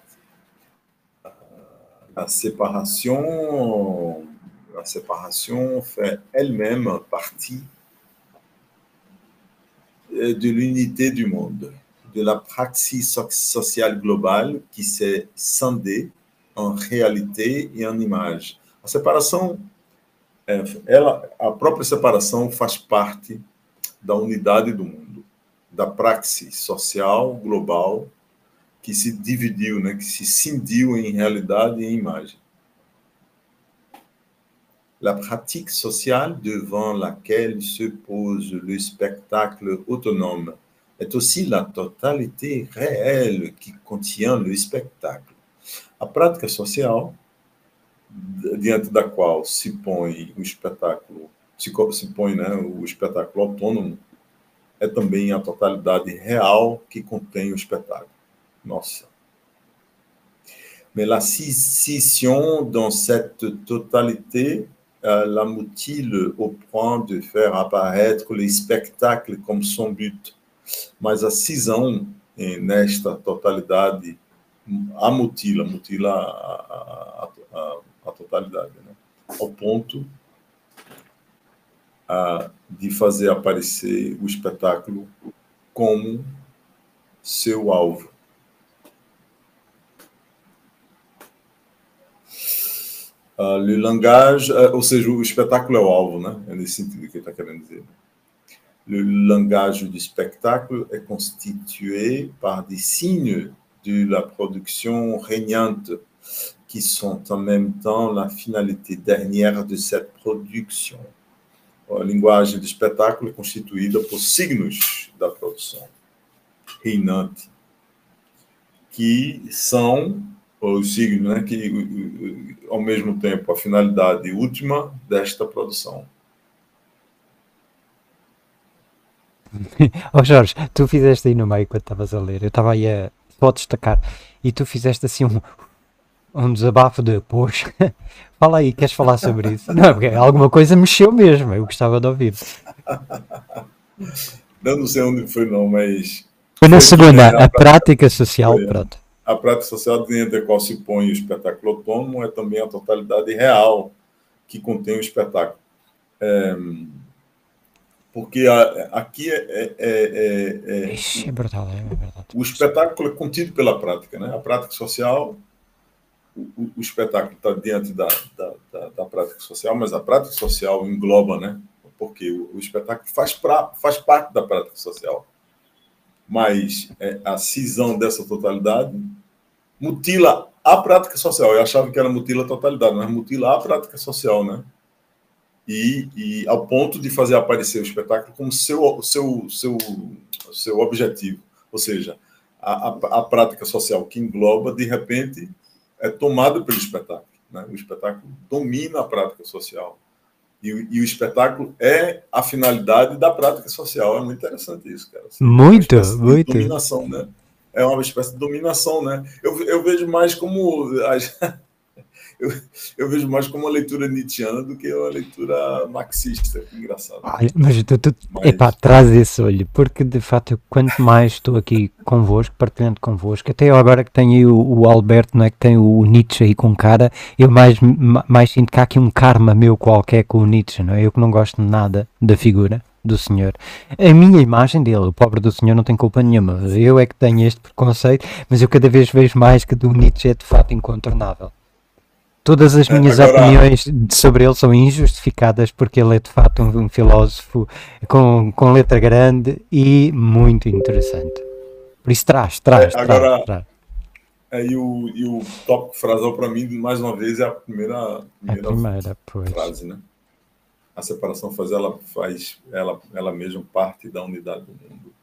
La séparation, la séparation fait elle-même partie de l'unité du monde, de la praxis sociale globale qui s'est scindée en réalité et en image. A separação é, ela, a própria separação faz parte da unidade do mundo, da praxis social global que se dividiu, né, que se cindiu em realidade e em imagem. La pratique sociale devant laquelle se pose le spectacle autonome est aussi la totalité réelle qui contient le spectacle. A prática social diante da qual se põe o espetáculo, se, se põe né, o espetáculo autônomo, é também a totalidade real que contém o espetáculo. Nossa. Mais la scission dans cette totalité euh, la mutile au point de faire apparaître le spectacle comme son but. Mas a cisão nesta totalidade a mutila, mutila a, a, a, a totalidade, né? ao ponto a, de fazer aparecer o espetáculo como seu alvo. Le langage, uh, ou seja, o espetáculo é o alvo, né? É nesse sentido que ele está querendo dizer. Le langage du spectacle est constitué par des signes de la production régnante qui sont en même temps la finalité dernière de cette production. A linguagem do espetáculo é constituída por signos da produção reinante, que são os signos, né, que ao mesmo tempo a finalidade última desta produção. oh Jorge, tu fizeste aí no meio quando estavas a ler, eu estava aí a só destacar, e tu fizeste assim um, um desabafo de fala aí, queres falar sobre isso? Não, porque alguma coisa mexeu mesmo, eu gostava de ouvir. Não, não sei onde foi não, mas... Foi na segunda, a, a prática social, foi, pronto a prática social dentro da qual se põe o espetáculo autônomo é também a totalidade real que contém o espetáculo. É, porque a, aqui é, é, é, é, Ixi, é brutal, é verdade. O espetáculo é contido pela prática, né? A prática social, o, o espetáculo está diante da, da, da, da, prática social, mas a prática social engloba, né? Porque o, o espetáculo faz, pra, faz parte da prática social mas é, a cisão dessa totalidade mutila a prática social. Eu achava que era mutila a totalidade, mas mutila a prática social, né? E, e ao ponto de fazer aparecer o espetáculo como seu seu seu seu objetivo, ou seja, a, a, a prática social que engloba de repente é tomada pelo espetáculo, né? O espetáculo domina a prática social. E, e, o espetáculo é a finalidade da prática social. É muito interessante isso, cara. Assim, muito, muito. dominação, né? É uma espécie de dominação, né? Eu, eu vejo mais como. eu, eu, vejo mais como uma leitura nietzschiana do que uma leitura marxista. Que engraçado. Olha, mas tu, tu mas... epá, traz esse olho, porque de fato, quanto mais estou aqui convosco, partilhando convosco, até agora que tenho o, o, Alberto, não é? Que tem o Nietzsche aí com cara, eu mais, mais sinto que há aqui um karma meu qualquer com o Nietzsche, não é? Eu que não gosto nada da figura do senhor. A minha imagem dele, o pobre do senhor, não tem culpa nenhuma. Eu é que tenho este preconceito, mas eu cada vez vejo mais que do Nietzsche é de fato incontornável. Todas as minhas Agora, opiniões sobre ele são injustificadas porque ele é de facto um, um, filósofo com, com letra grande e muito interessante. Por isso traz, traz, Agora, traz. traz. É, e, o, e o tópico frasal para mim, mais uma vez, é a primeira, primeira, a primeira frase, né? A separação faz ela, faz ela, ela mesma parte da unidade do mundo.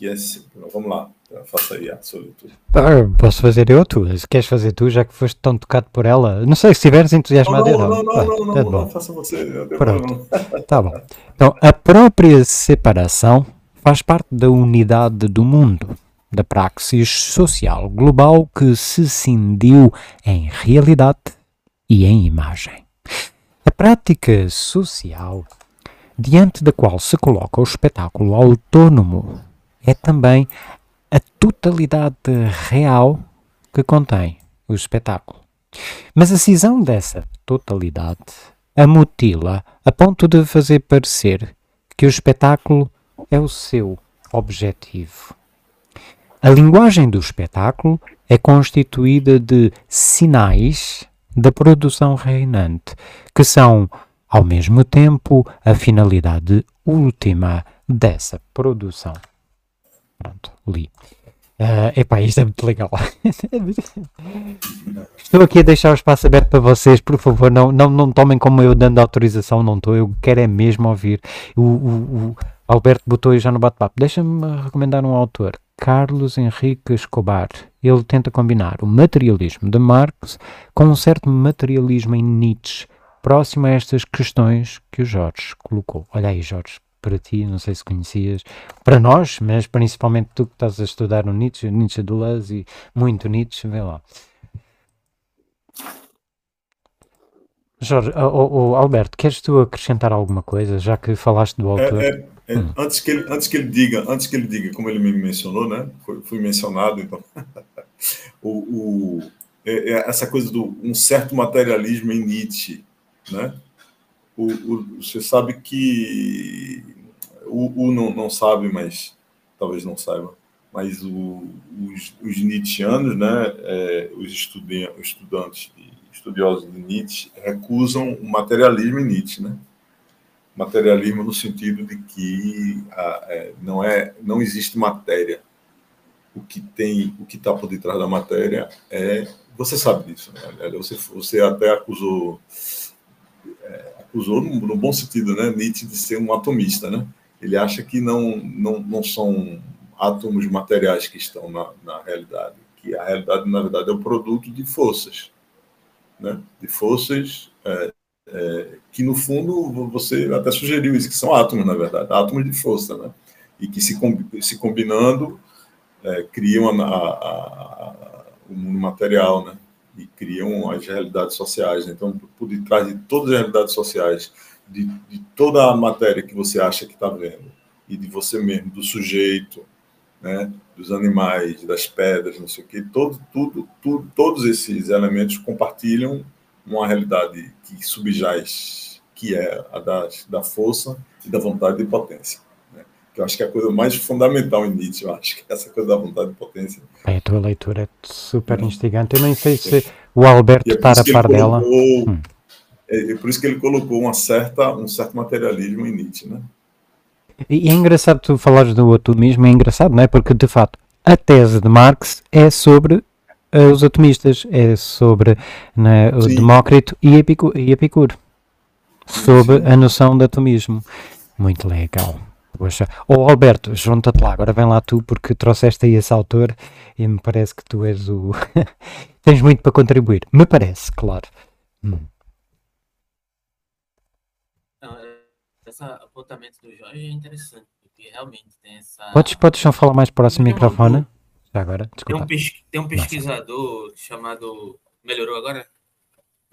Que é, vamos lá, Faça aí a sua leitura. Ah, posso fazer eu, tu? Se queres fazer tu, já que foste tão tocado por ela. Não sei se estiveres entusiasmado. Não, não, não, não, não, não, não, não, faça você. Pronto, tá bom. Então, a própria separação faz parte da unidade do mundo, da praxis social global que se cindiu em realidade e em imagem. A prática social, diante da qual se coloca o espetáculo autônomo, é também a totalidade real que contém o espetáculo. Mas a cisão dessa totalidade a mutila a ponto de fazer parecer que o espetáculo é o seu objetivo. A linguagem do espetáculo é constituída de sinais da produção reinante, que são, ao mesmo tempo, a finalidade última dessa produção. Pronto, li. Uh, epá, isto é muito legal. estou aqui a deixar o espaço aberto para vocês, por favor, não, não, não tomem como eu dando autorização, não estou, eu quero é mesmo ouvir. O, o, o Alberto botou já no bate-papo. Deixa-me recomendar um autor, Carlos Henrique Escobar. Ele tenta combinar o materialismo de Marx com um certo materialismo em Nietzsche, próximo a estas questões que o Jorge colocou. Olha aí, Jorge, para ti, não sei se conhecias, para nós, mas principalmente tu que estás a estudar no Nietzsche, Nietzsche do Luz e muito Nietzsche, vê lá. Jorge, o, Alberto, queres tu acrescentar alguma coisa, já que falaste do é, autor? É, é, é, hum. antes, que ele, antes que ele diga, antes que ele diga, como ele me mencionou, né? Foi, fui mencionado, então. o, o é, é essa coisa do um certo materialismo em Nietzsche, né? O, o, você sabe que o, o não, não, sabe, mas talvez não saiba, mas os, os Nietzscheanos, né, é, os estudantes, estudiosos de Nietzsche, recusam o materialismo em Nietzsche, né? Materialismo no sentido de que a, é, não é, não existe matéria. O que tem, o que está por detrás da matéria é, você sabe disso, né? Você, você até acusou usou no, no, bom sentido, né, Nietzsche de ser um atomista, né? Ele acha que não não, não são átomos materiais que estão na, na realidade, que a realidade, na verdade, é o produto de forças, né? de forças é, é, que, no fundo, você até sugeriu isso, que são átomos, na verdade, átomos de força, né? e que se, se combinando é, criam a, a, a, o mundo material, né? E criam as realidades sociais. Então, por detrás de todas as realidades sociais, de, de toda a matéria que você acha que está vendo, e de você mesmo, do sujeito, né, dos animais, das pedras, não sei o quê, todo, tudo, tudo, todos esses elementos compartilham uma realidade que subjaz, que é a da, da força e da vontade e potência. Que eu acho que é a coisa mais fundamental em Nietzsche, eu acho que é essa coisa da vontade e potência. A tua leitura é super instigante. Eu nem sei se o Alberto é está a par dela. Hum. É, é por isso que ele colocou uma certa, um certo materialismo em Nietzsche, né? E é engraçado tu falares do atomismo, é engraçado, não é? Porque de fato a tese de Marx é sobre uh, os atomistas, é sobre né, o Sim. Demócrito e, Epicu e Epicuro, sobre Sim. a noção de atomismo. Muito legal. Poxa. Ô oh, Alberto, junta-te lá, agora vem lá tu, porque trouxeste aí esse autor e me parece que tu és o. Tens muito para contribuir. Me parece, claro. Hum. esse apontamento do Jorge é interessante, porque realmente tem essa. Podes, podes só falar mais próximo do microfone? Já agora, desculpa. Tem um, tem um pesquisador Nossa. chamado. Melhorou agora?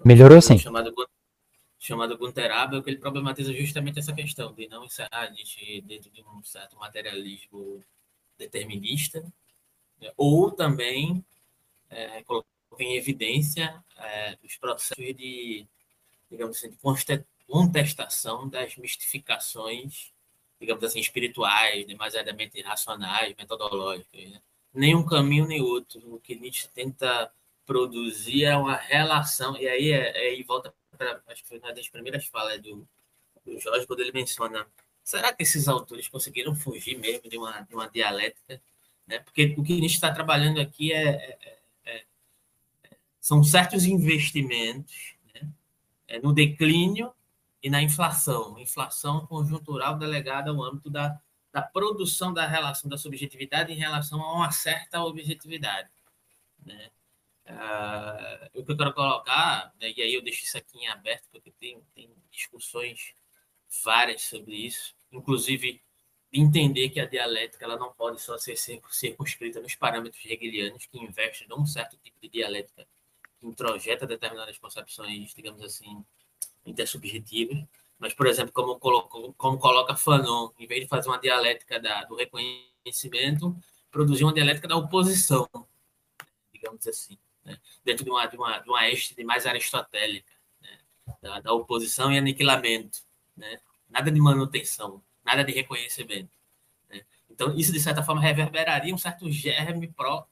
Melhorou sim. Chamado, chamado Gunther Abel, que ele problematiza justamente essa questão de não encerrar a dentro de um certo materialismo determinista, né? ou também é, colocar em evidência é, os processos de, digamos assim, de contestação das mistificações, digamos assim, espirituais, demasiadamente racionais, metodológicas. Né? Nem um caminho nem outro. O que Nietzsche tenta produzir é uma relação, e aí, é, aí volta para, acho que foi uma das primeiras falas do, do Jorge, quando ele menciona, será que esses autores conseguiram fugir mesmo de uma, de uma dialética? Né? Porque o que Nietzsche está trabalhando aqui é, é, é, é são certos investimentos né? É no declínio e na inflação, inflação conjuntural delegada ao âmbito da, da produção da relação da subjetividade em relação a uma certa objetividade. Né? Uh, o que eu quero colocar, né, e aí eu deixo isso aqui em aberto, porque tem, tem discussões várias sobre isso, inclusive entender que a dialética ela não pode só ser circunscrita nos parâmetros hegelianos, que investem num certo tipo de dialética que introjeta determinadas concepções, digamos assim, intersubjetivas, mas, por exemplo, como, colocou, como coloca Fanon, em vez de fazer uma dialética da, do reconhecimento, produzir uma dialética da oposição, digamos assim, né? dentro de uma, de, uma, de uma este mais aristotélica, né? da, da, oposição e aniquilamento, né? nada de manutenção, nada de reconhecimento. Né? Então, isso, de certa forma, reverberaria um certo germe pró,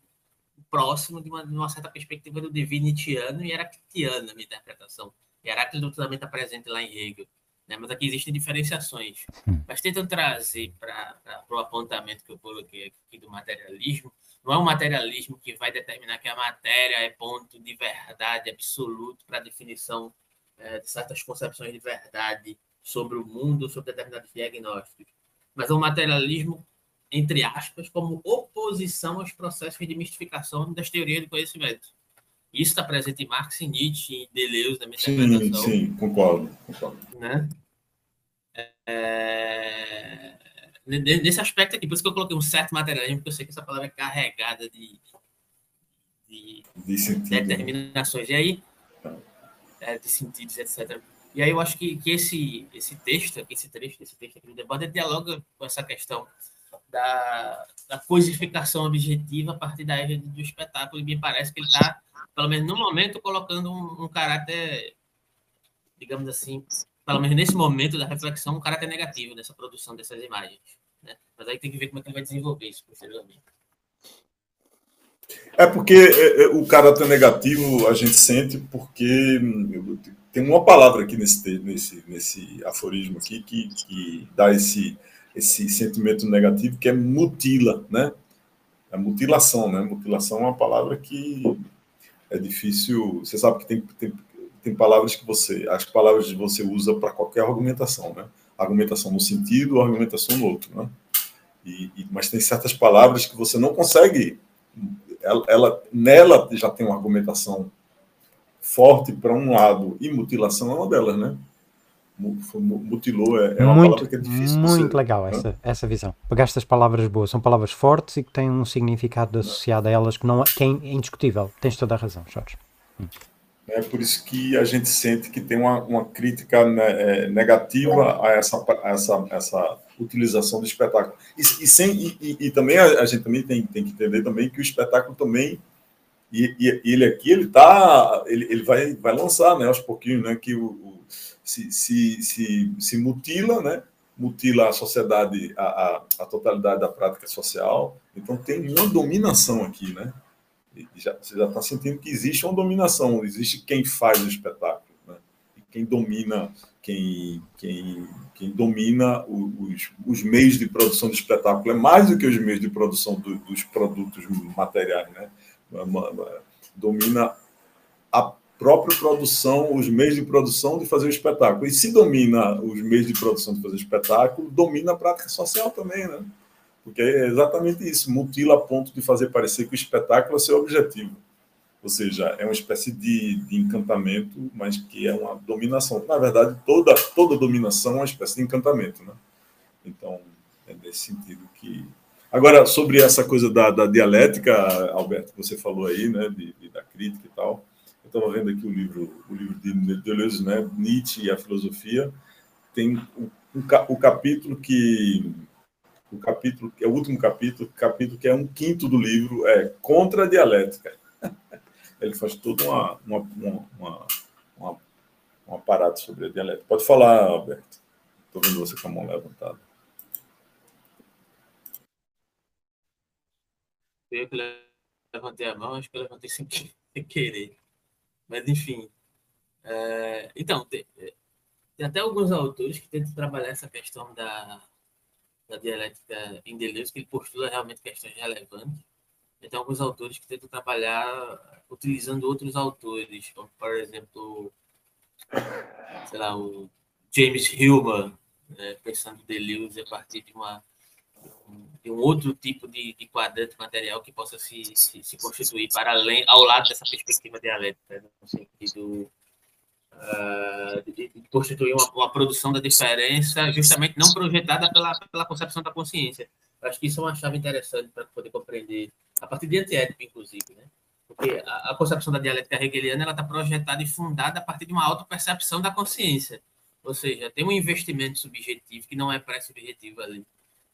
próximo de uma, de uma certa perspectiva do divinitiano e heraclitiano, na minha interpretação Heráclito também está presente lá em Hegel. Né? Mas aqui existem diferenciações. Hum. Mas tentando trazer para o apontamento que eu coloquei aqui do materialismo, não é um materialismo que vai determinar que a matéria é ponto de verdade absoluto para a definição é, de certas concepções de verdade sobre o mundo, sobre determinados diagnósticos. Mas é um materialismo, entre aspas, como oposição aos processos de mistificação das teorias do conhecimento. Isso está presente em Marx e Nietzsche, em Deleuze, na minha sim, interpretação. Sim, concordo. concordo. Né? É... Nesse aspecto aqui, por isso que eu coloquei um certo materialismo, porque eu sei que essa palavra é carregada de, de, de né? determinações. E aí, é, de sentidos, etc. E aí eu acho que, que esse, esse texto, esse trecho desse texto aqui do debate, dialoga com essa questão da, da coisificação objetiva a partir da égide do espetáculo, e me parece que ele está pelo menos no momento, colocando um, um caráter, digamos assim, pelo menos nesse momento da reflexão, um caráter negativo nessa produção dessas imagens. Né? Mas aí tem que ver como é que ele vai desenvolver isso posteriormente. É porque é, é, o caráter negativo a gente sente porque tem uma palavra aqui nesse, nesse, nesse aforismo aqui que, que dá esse, esse sentimento negativo que é mutila, né? A mutilação, né? Mutilação é uma palavra que é difícil. Você sabe que tem, tem, tem palavras que você. As palavras que você usa para qualquer argumentação, né? Argumentação no sentido, argumentação no outro, né? E, e, mas tem certas palavras que você não consegue ela, ela, nela já tem uma argumentação forte para um lado, e mutilação é uma delas, né? Mutilou é, é uma muito, palavra que é difícil. Muito ser, legal essa, essa visão. Pegaste as palavras boas, são palavras fortes e que têm um significado associado a elas que, não, que é indiscutível. Tens toda a razão, Jorge. Hum. É por isso que a gente sente que tem uma, uma crítica né, é, negativa a essa, a essa, essa utilização do espetáculo. E, e, sem, e, e também a, gente também tem, tem que entender também que o espetáculo também e, e ele aqui ele tá ele, ele vai, vai lançar né aos pouquinhos né que o, o se, se, se, se mutila né mutila a sociedade a, a, a totalidade da prática social. Então tem uma dominação aqui né já, você já está sentindo que existe uma dominação, existe quem faz o espetáculo, né? quem domina, quem, quem, quem domina os, os meios de produção do espetáculo é mais do que os meios de produção do, dos produtos materiais, né? Domina a própria produção, os meios de produção de fazer o espetáculo. E se domina os meios de produção de fazer o espetáculo, domina a prática social também, né? Porque é exatamente isso, mutila a ponto de fazer parecer que o espetáculo é seu objetivo. Ou seja, é uma espécie de, de encantamento, mas que é uma dominação. Na verdade, toda, toda dominação é uma espécie de encantamento. Né? Então, é nesse sentido que. Agora, sobre essa coisa da, da dialética, Alberto, que você falou aí, né, de, de da crítica e tal, eu estava vendo aqui o livro, o livro de Deleuze, né, Nietzsche e a filosofia, tem o, o capítulo que o capítulo, que é o último capítulo, capítulo que é um quinto do livro, é Contra a Dialética. Ele faz toda uma, uma, uma, uma, uma sobre a dialética. Pode falar, Alberto. Estou vendo você com a mão levantada. Eu levantei a mão, acho que eu levantei sem, querer. Mas, enfim. É, então, tem, tem até alguns autores que tentam trabalhar essa questão da da dialética em Deleuze, que ele postula realmente questões relevantes. E tem alguns autores que tentam trabalhar utilizando outros autores, como, por exemplo, sei lá, o James Hillman, né, pensando Deleuze a partir de, uma, de um outro tipo de, de quadrante material que possa se, se, se, constituir para além, ao lado dessa perspectiva dialética, né, no sentido uh, de, constituir uma, uma, produção da diferença justamente não projetada pela, pela concepção da consciência. Eu acho que isso é uma chave interessante para poder compreender, a partir de antiético, inclusive, né? Porque a, a, concepção da dialética hegeliana está projetada e fundada a partir de uma autopercepção da consciência. Ou seja, tem um investimento subjetivo que não é pré-subjetivo ali.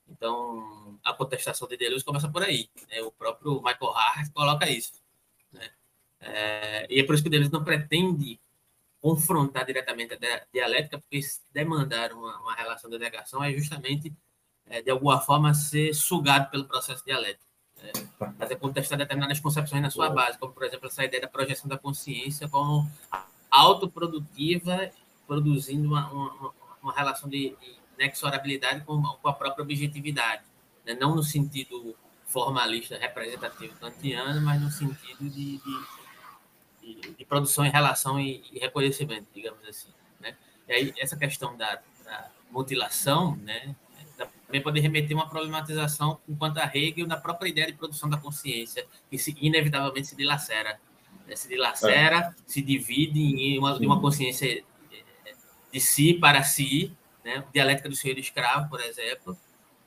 Então, a contestação de Deleuze começa por aí. Né? O próprio Michael Hart coloca isso. Né? É, e é por isso que Deleuze não pretende confrontar diretamente a dialética, porque demandar uma, uma relação de negação é justamente, é, de alguma forma, ser sugado pelo processo dialético. Né? Fazer contestar determinadas concepções na sua base, como, por exemplo, essa ideia da projeção da consciência como autoprodutiva, produzindo uma, uma, uma relação de, de inexorabilidade com, com, a própria objetividade. Né? Não no sentido formalista, representativo kantiano, mas no sentido de, de de, de produção em relação e, e, reconhecimento, digamos assim. Né? E aí, essa questão da, da mutilação, né, também pode remeter uma problematização enquanto a Hegel na própria ideia de produção da consciência, que se, inevitavelmente se dilacera. Né? Se dilacera, é. se divide em uma, uma consciência de si para si, né? dialética do senhor escravo, por exemplo,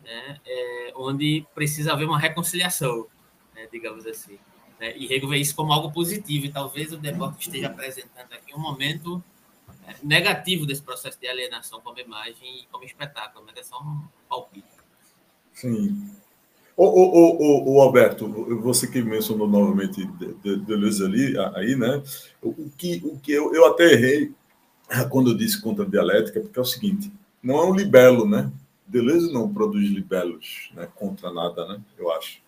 né? É, onde precisa haver uma reconciliação, né? digamos assim. Né? E Hegel vê isso como algo positivo, e talvez o Debord esteja apresentando aqui um momento é, negativo desse processo de alienação como imagem e como espetáculo, mas é só um palpite. Sim. O, o, o, o, Alberto, você que mencionou novamente Deleuze ali, aí, né? O que, o que eu, eu até errei quando eu disse contra a dialética, porque é o seguinte: não é um libelo, né? Deleuze não produz libelos né, contra nada, né? Eu acho.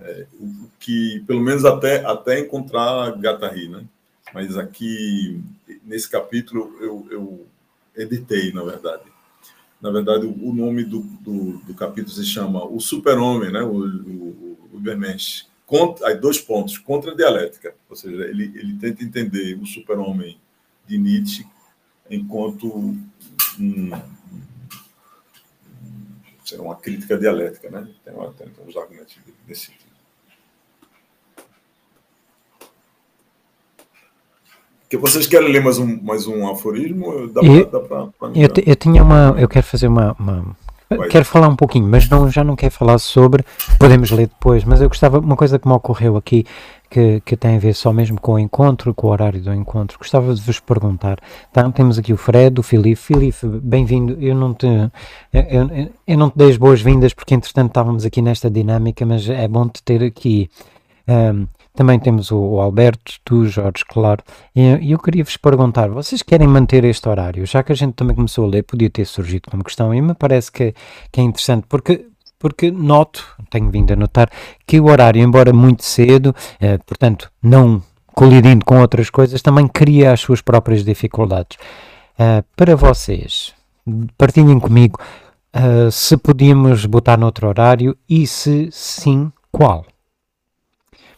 É, o que, pelo menos até, até encontrar Gatari, né? Mas aqui, nesse capítulo, eu, eu editei, na verdade. Na verdade, o nome do, do, do capítulo se chama O Super-Homem, né? o, o, o Übermensch. Contra, aí, dois pontos, contra a dialética. Ou seja, ele, ele tenta entender o super-homem de Nietzsche enquanto um, uma crítica dialética, né? Tem, tem uns argumentos desse tipo. Que vocês querem ler mais um, mais um aforismo? Dá Eu- pra, dá pra, pra Eu, te- eu tinha uma. Eu quero fazer uma. uma- quero falar um pouquinho, mas não, já não quero falar sobre. Podemos ler depois, mas eu gostava. Uma coisa que me ocorreu aqui, que, que tem a ver só mesmo com o encontro, com o horário do encontro, gostava de vos perguntar. Tá, temos aqui o Fred, o Filipe. Filipe, bem-vindo. Eu não te. Eu, eu- não te dei as boas-vindas porque, entretanto, estávamos aqui nesta dinâmica, mas é bom te ter aqui. Ahm, também temos o, o Alberto, tu, Jorge, claro. E eu queria vos perguntar: vocês querem manter este horário? Já que a gente também começou a ler, podia ter surgido como questão, e me parece que, que é interessante, porque, porque noto, tenho vindo a notar, que o horário, embora muito cedo, eh, portanto, não colidindo com outras coisas, também cria as suas próprias dificuldades. Ah, para vocês, partilhem comigo ah, se podíamos botar noutro horário e se sim, qual?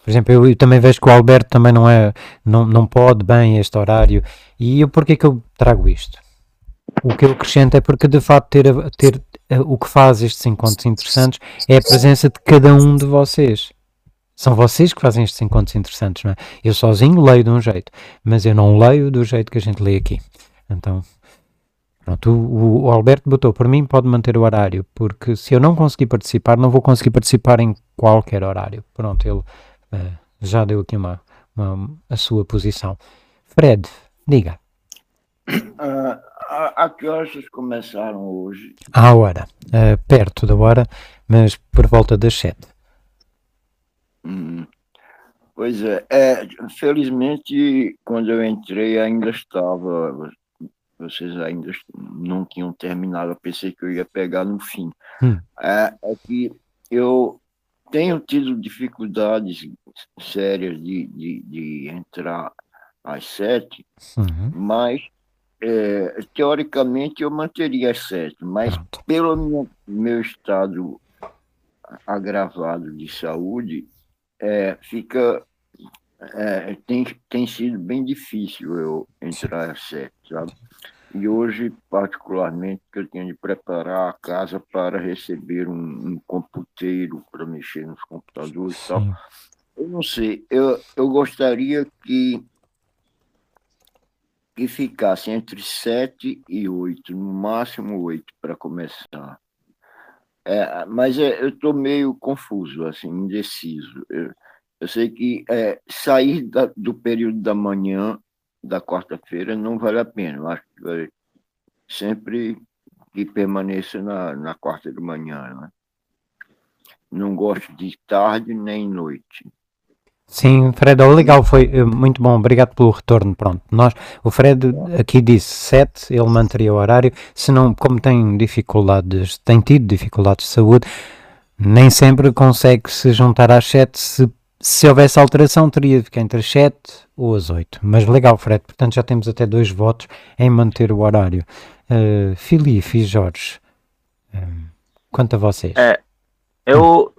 Por exemplo, eu, eu também vejo que o Alberto também não é, não, não pode bem este horário. E eu, porquê que eu trago isto? O que eu acrescento é porque de facto ter, ter eh, o que faz estes encontros interessantes é a presença de cada um de vocês. São vocês que fazem estes encontros interessantes, não é? Eu sozinho leio de um jeito, mas eu não leio do jeito que a gente lê aqui. Então, pronto, o, o Alberto botou, por mim pode manter o horário, porque se eu não conseguir participar, não vou conseguir participar em qualquer horário. Pronto, ele eh, já deu aqui uma, uma- a sua posição. Fred, diga. Ah, a, a que horas começaram hoje? À hora, eh, perto da hora, mas por volta das sete. Hum, Pois é, é, felizmente quando eu entrei ainda estava, vocês ainda não tinham terminado, eu pensei que eu ia pegar no fim. Hum. É, é que eu tenho tido dificuldades sérias de, de, de entrar às sete, Uhum, mas é, teoricamente eu manteria às sete, mas pronto. pelo meu, meu estado agravado de saúde, é, fica é, tem, tem sido bem difícil eu entrar às sete, sabe? E hoje, particularmente, que eu tenho de preparar a casa para receber um, um computeiro para mexer nos computadores e tal. Sim. Eu não sei, eu, eu gostaria que, que ficasse entre 7 e 8, no máximo 8 para começar. É, mas é, eu estou meio confuso, assim, indeciso. Eu, eu sei que é, sair da- do período da manhã da quarta-feira não vale a pena. Eu acho que sempre que permaneça na, na quarta de manhã. Né? Não gosto de tarde nem noite. Sim, Fred, oh, legal, foi eh, muito bom, obrigado pelo retorno. Pronto, nós, o Fred aqui disse 7, ele manteria o horário, se não, como tem dificuldades, tem tido dificuldades de saúde, nem sempre consegue se juntar às 7. Se, se houvesse alteração, teria de ficar entre as 7 ou as 8. Mas legal, Fred, portanto já temos até dois votos em manter o horário. Uh, Filipe e Jorge, um, quanto a vocês? É. Eu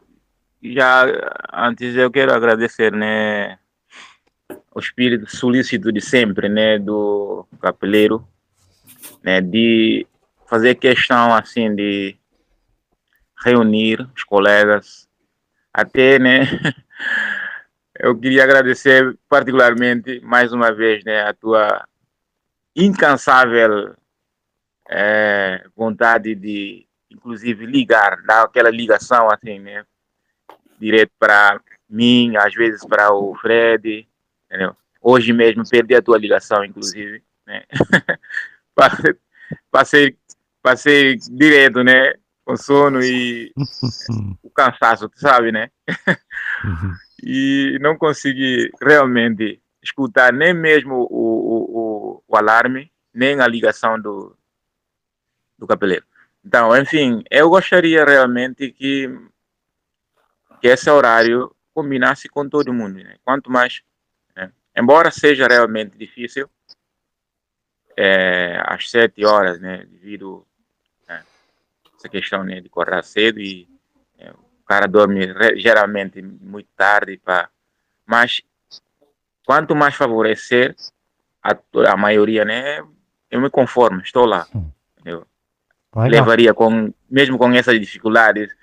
já antes eu quero agradecer, né, o espírito solícito de sempre, né, do capeleiro, né, de fazer questão assim de reunir os colegas, até, né, eu queria agradecer particularmente mais uma vez, né, a tua incansável eh, vontade de inclusive ligar, dar aquela ligação assim, né? Direto para mim, às vezes para o Fred, entendeu? Hoje mesmo perdi a tua ligação, inclusive, né? passei, passei, passei direto, né? Com sono e o cansaço, tu sabe, né? Uhum. e não consegui realmente escutar nem mesmo o, o, o, alarme, nem a ligação do, do capeleiro. Então, enfim, eu gostaria realmente que, que esse horário combinasse com todo mundo. Né? Quanto mais, né? embora seja realmente difícil, é, às sete horas, né, devido a essa questão né, de acordar cedo e cara dorme geralmente muito tarde, pá. mas quanto mais favorecer a, a maioria, né, eu me conformo, estou lá. Legal. levaria com mesmo com essas dificuldades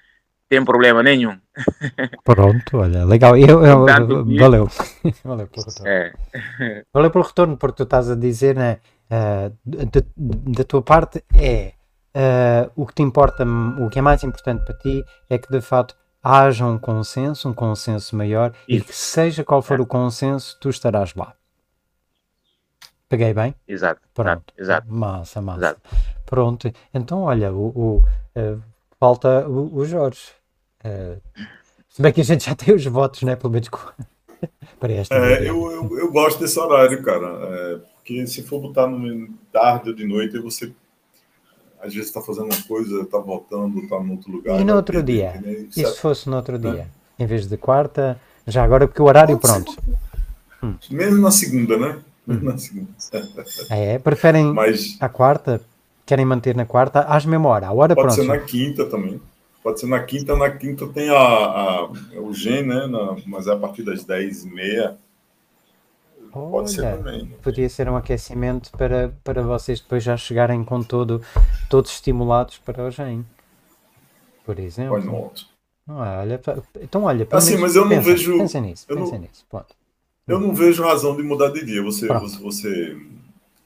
tem problema nenhum. Pronto, olha, legal. Eu, eu- valeu. valeu pelo retorno. É. Valeu pelo retorno, porque tu estás a dizer, né? ah, da, da tua parte é ah, o que te importa, o que é mais importante para ti é que de fato haja um consenso, um consenso maior e Isso. que seja qual for É. o consenso, tu estarás lá. Peguei bem? Exato. Pronto. Exato. Massa, massa. Exato. Pronto. Então, olha, o, o, eh, falta o, o Jorge. Eh, se bem que a gente já tem os votos, né? Pelo menos para esta. É, eu, eu, eu gosto desse horário, cara. É, porque se for botar no tarde ou de noite, você às vezes está fazendo uma coisa, está voltando, está em outro lugar. E no vai outro perder, dia? E se fosse no outro É. dia? Em vez de quarta, já agora, porque o horário, Pode pronto. Mesmo na segunda, né? Hum. Mesmo na segunda. É, preferem Mas a quarta? Querem manter na quarta? Às mesma hora. A hora, pode pronto. ser na quinta também. Pode ser na quinta. Na quinta tem a, a- o GEM, né? Na- mas é a partir das 10h30. Pode ser Olha, também. podia ser um aquecimento para, para vocês depois já chegarem com todo, todos estimulados para o GEM. Por exemplo. Pode não. Ah, olha, então olha, pelo Assim, menos mas eu não pensa, vejo- Pensa nisso, eu pensa não- nisso. Pronto. Eu não vejo razão de mudar de dia. Você, Pronto. você, você,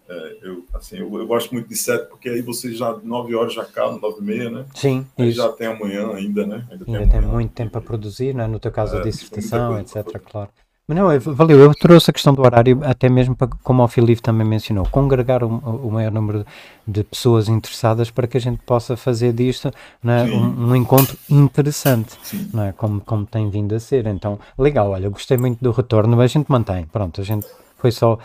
é, eu, assim, eu, eu gosto muito de sete, porque aí você já, nove horas já acaba, nove e meia, né? Sim, Aí isso. já tem amanhã ainda, né? Ainda tem amanhã. muito tempo a produzir, não é? no teu caso a É, dissertação, muita coisa etc. para Claro. Mas não, eu- valeu, eu trouxe a questão do horário até mesmo para, como o Filipe também mencionou, congregar o, o maior número de pessoas interessadas para que a gente possa fazer disto é? Sim. um, um encontro interessante, não é? como, como tem vindo a ser. Então, legal, olha, eu gostei muito do retorno, a gente mantém, pronto, a gente foi só.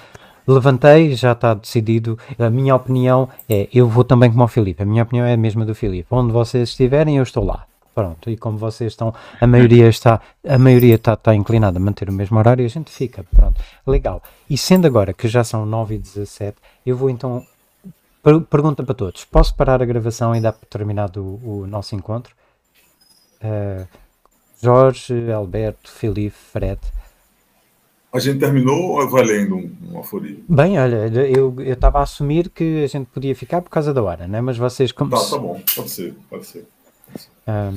Levantei, já está decidido. A minha opinião é: eu vou também como o Filipe. A minha opinião é a mesma do Filipe. Onde vocês estiverem, eu estou lá. Pronto, e como vocês estão, a maioria está, a maioria está, está inclinada a manter o mesmo horário e a gente fica, pronto, legal. E sendo agora que já são 9 e 17, eu vou então, per- pergunta para todos, posso parar a gravação e dar por terminado o, o nosso encontro? Eh, Jorge, Alberto, Filipe, Fred. A gente terminou ou vai lendo um, um aforismo? Bem, olha, eu eu estava a assumir que a gente podia ficar por causa da hora, né? mas vocês como Tá, tá bom. Pode ser, pode ser. Ah,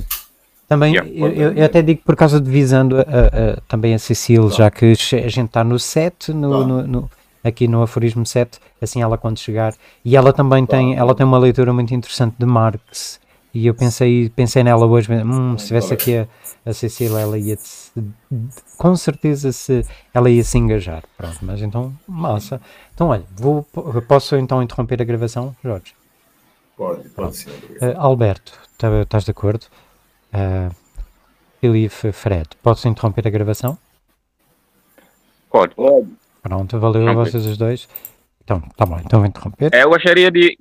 também, Yeah, eu, eu- até digo por causa de visando a, a- também a Cecília, Tá. já que a gente está no 7, no, Tá. no- no- aqui no aforismo 7, assim ela quando chegar, e ela também Tá. tem, ela tem uma leitura muito interessante de Marx, e eu pensei, pensei nela hoje, hum, se tivesse aqui a, a Cecília, ela ia com certeza se ela ia se engajar, pronto, mas então, massa. Então olha, vou, posso então interromper a gravação, Jorge? Pode, pode ser. Uh, Alberto, tá- estás de acordo? Uh, Filipe, Fred, posso interromper a gravação? Pode. Pode. Pronto, valeu a vocês os dois. Então, tá bom, então vou interromper. É, Eu gostaria de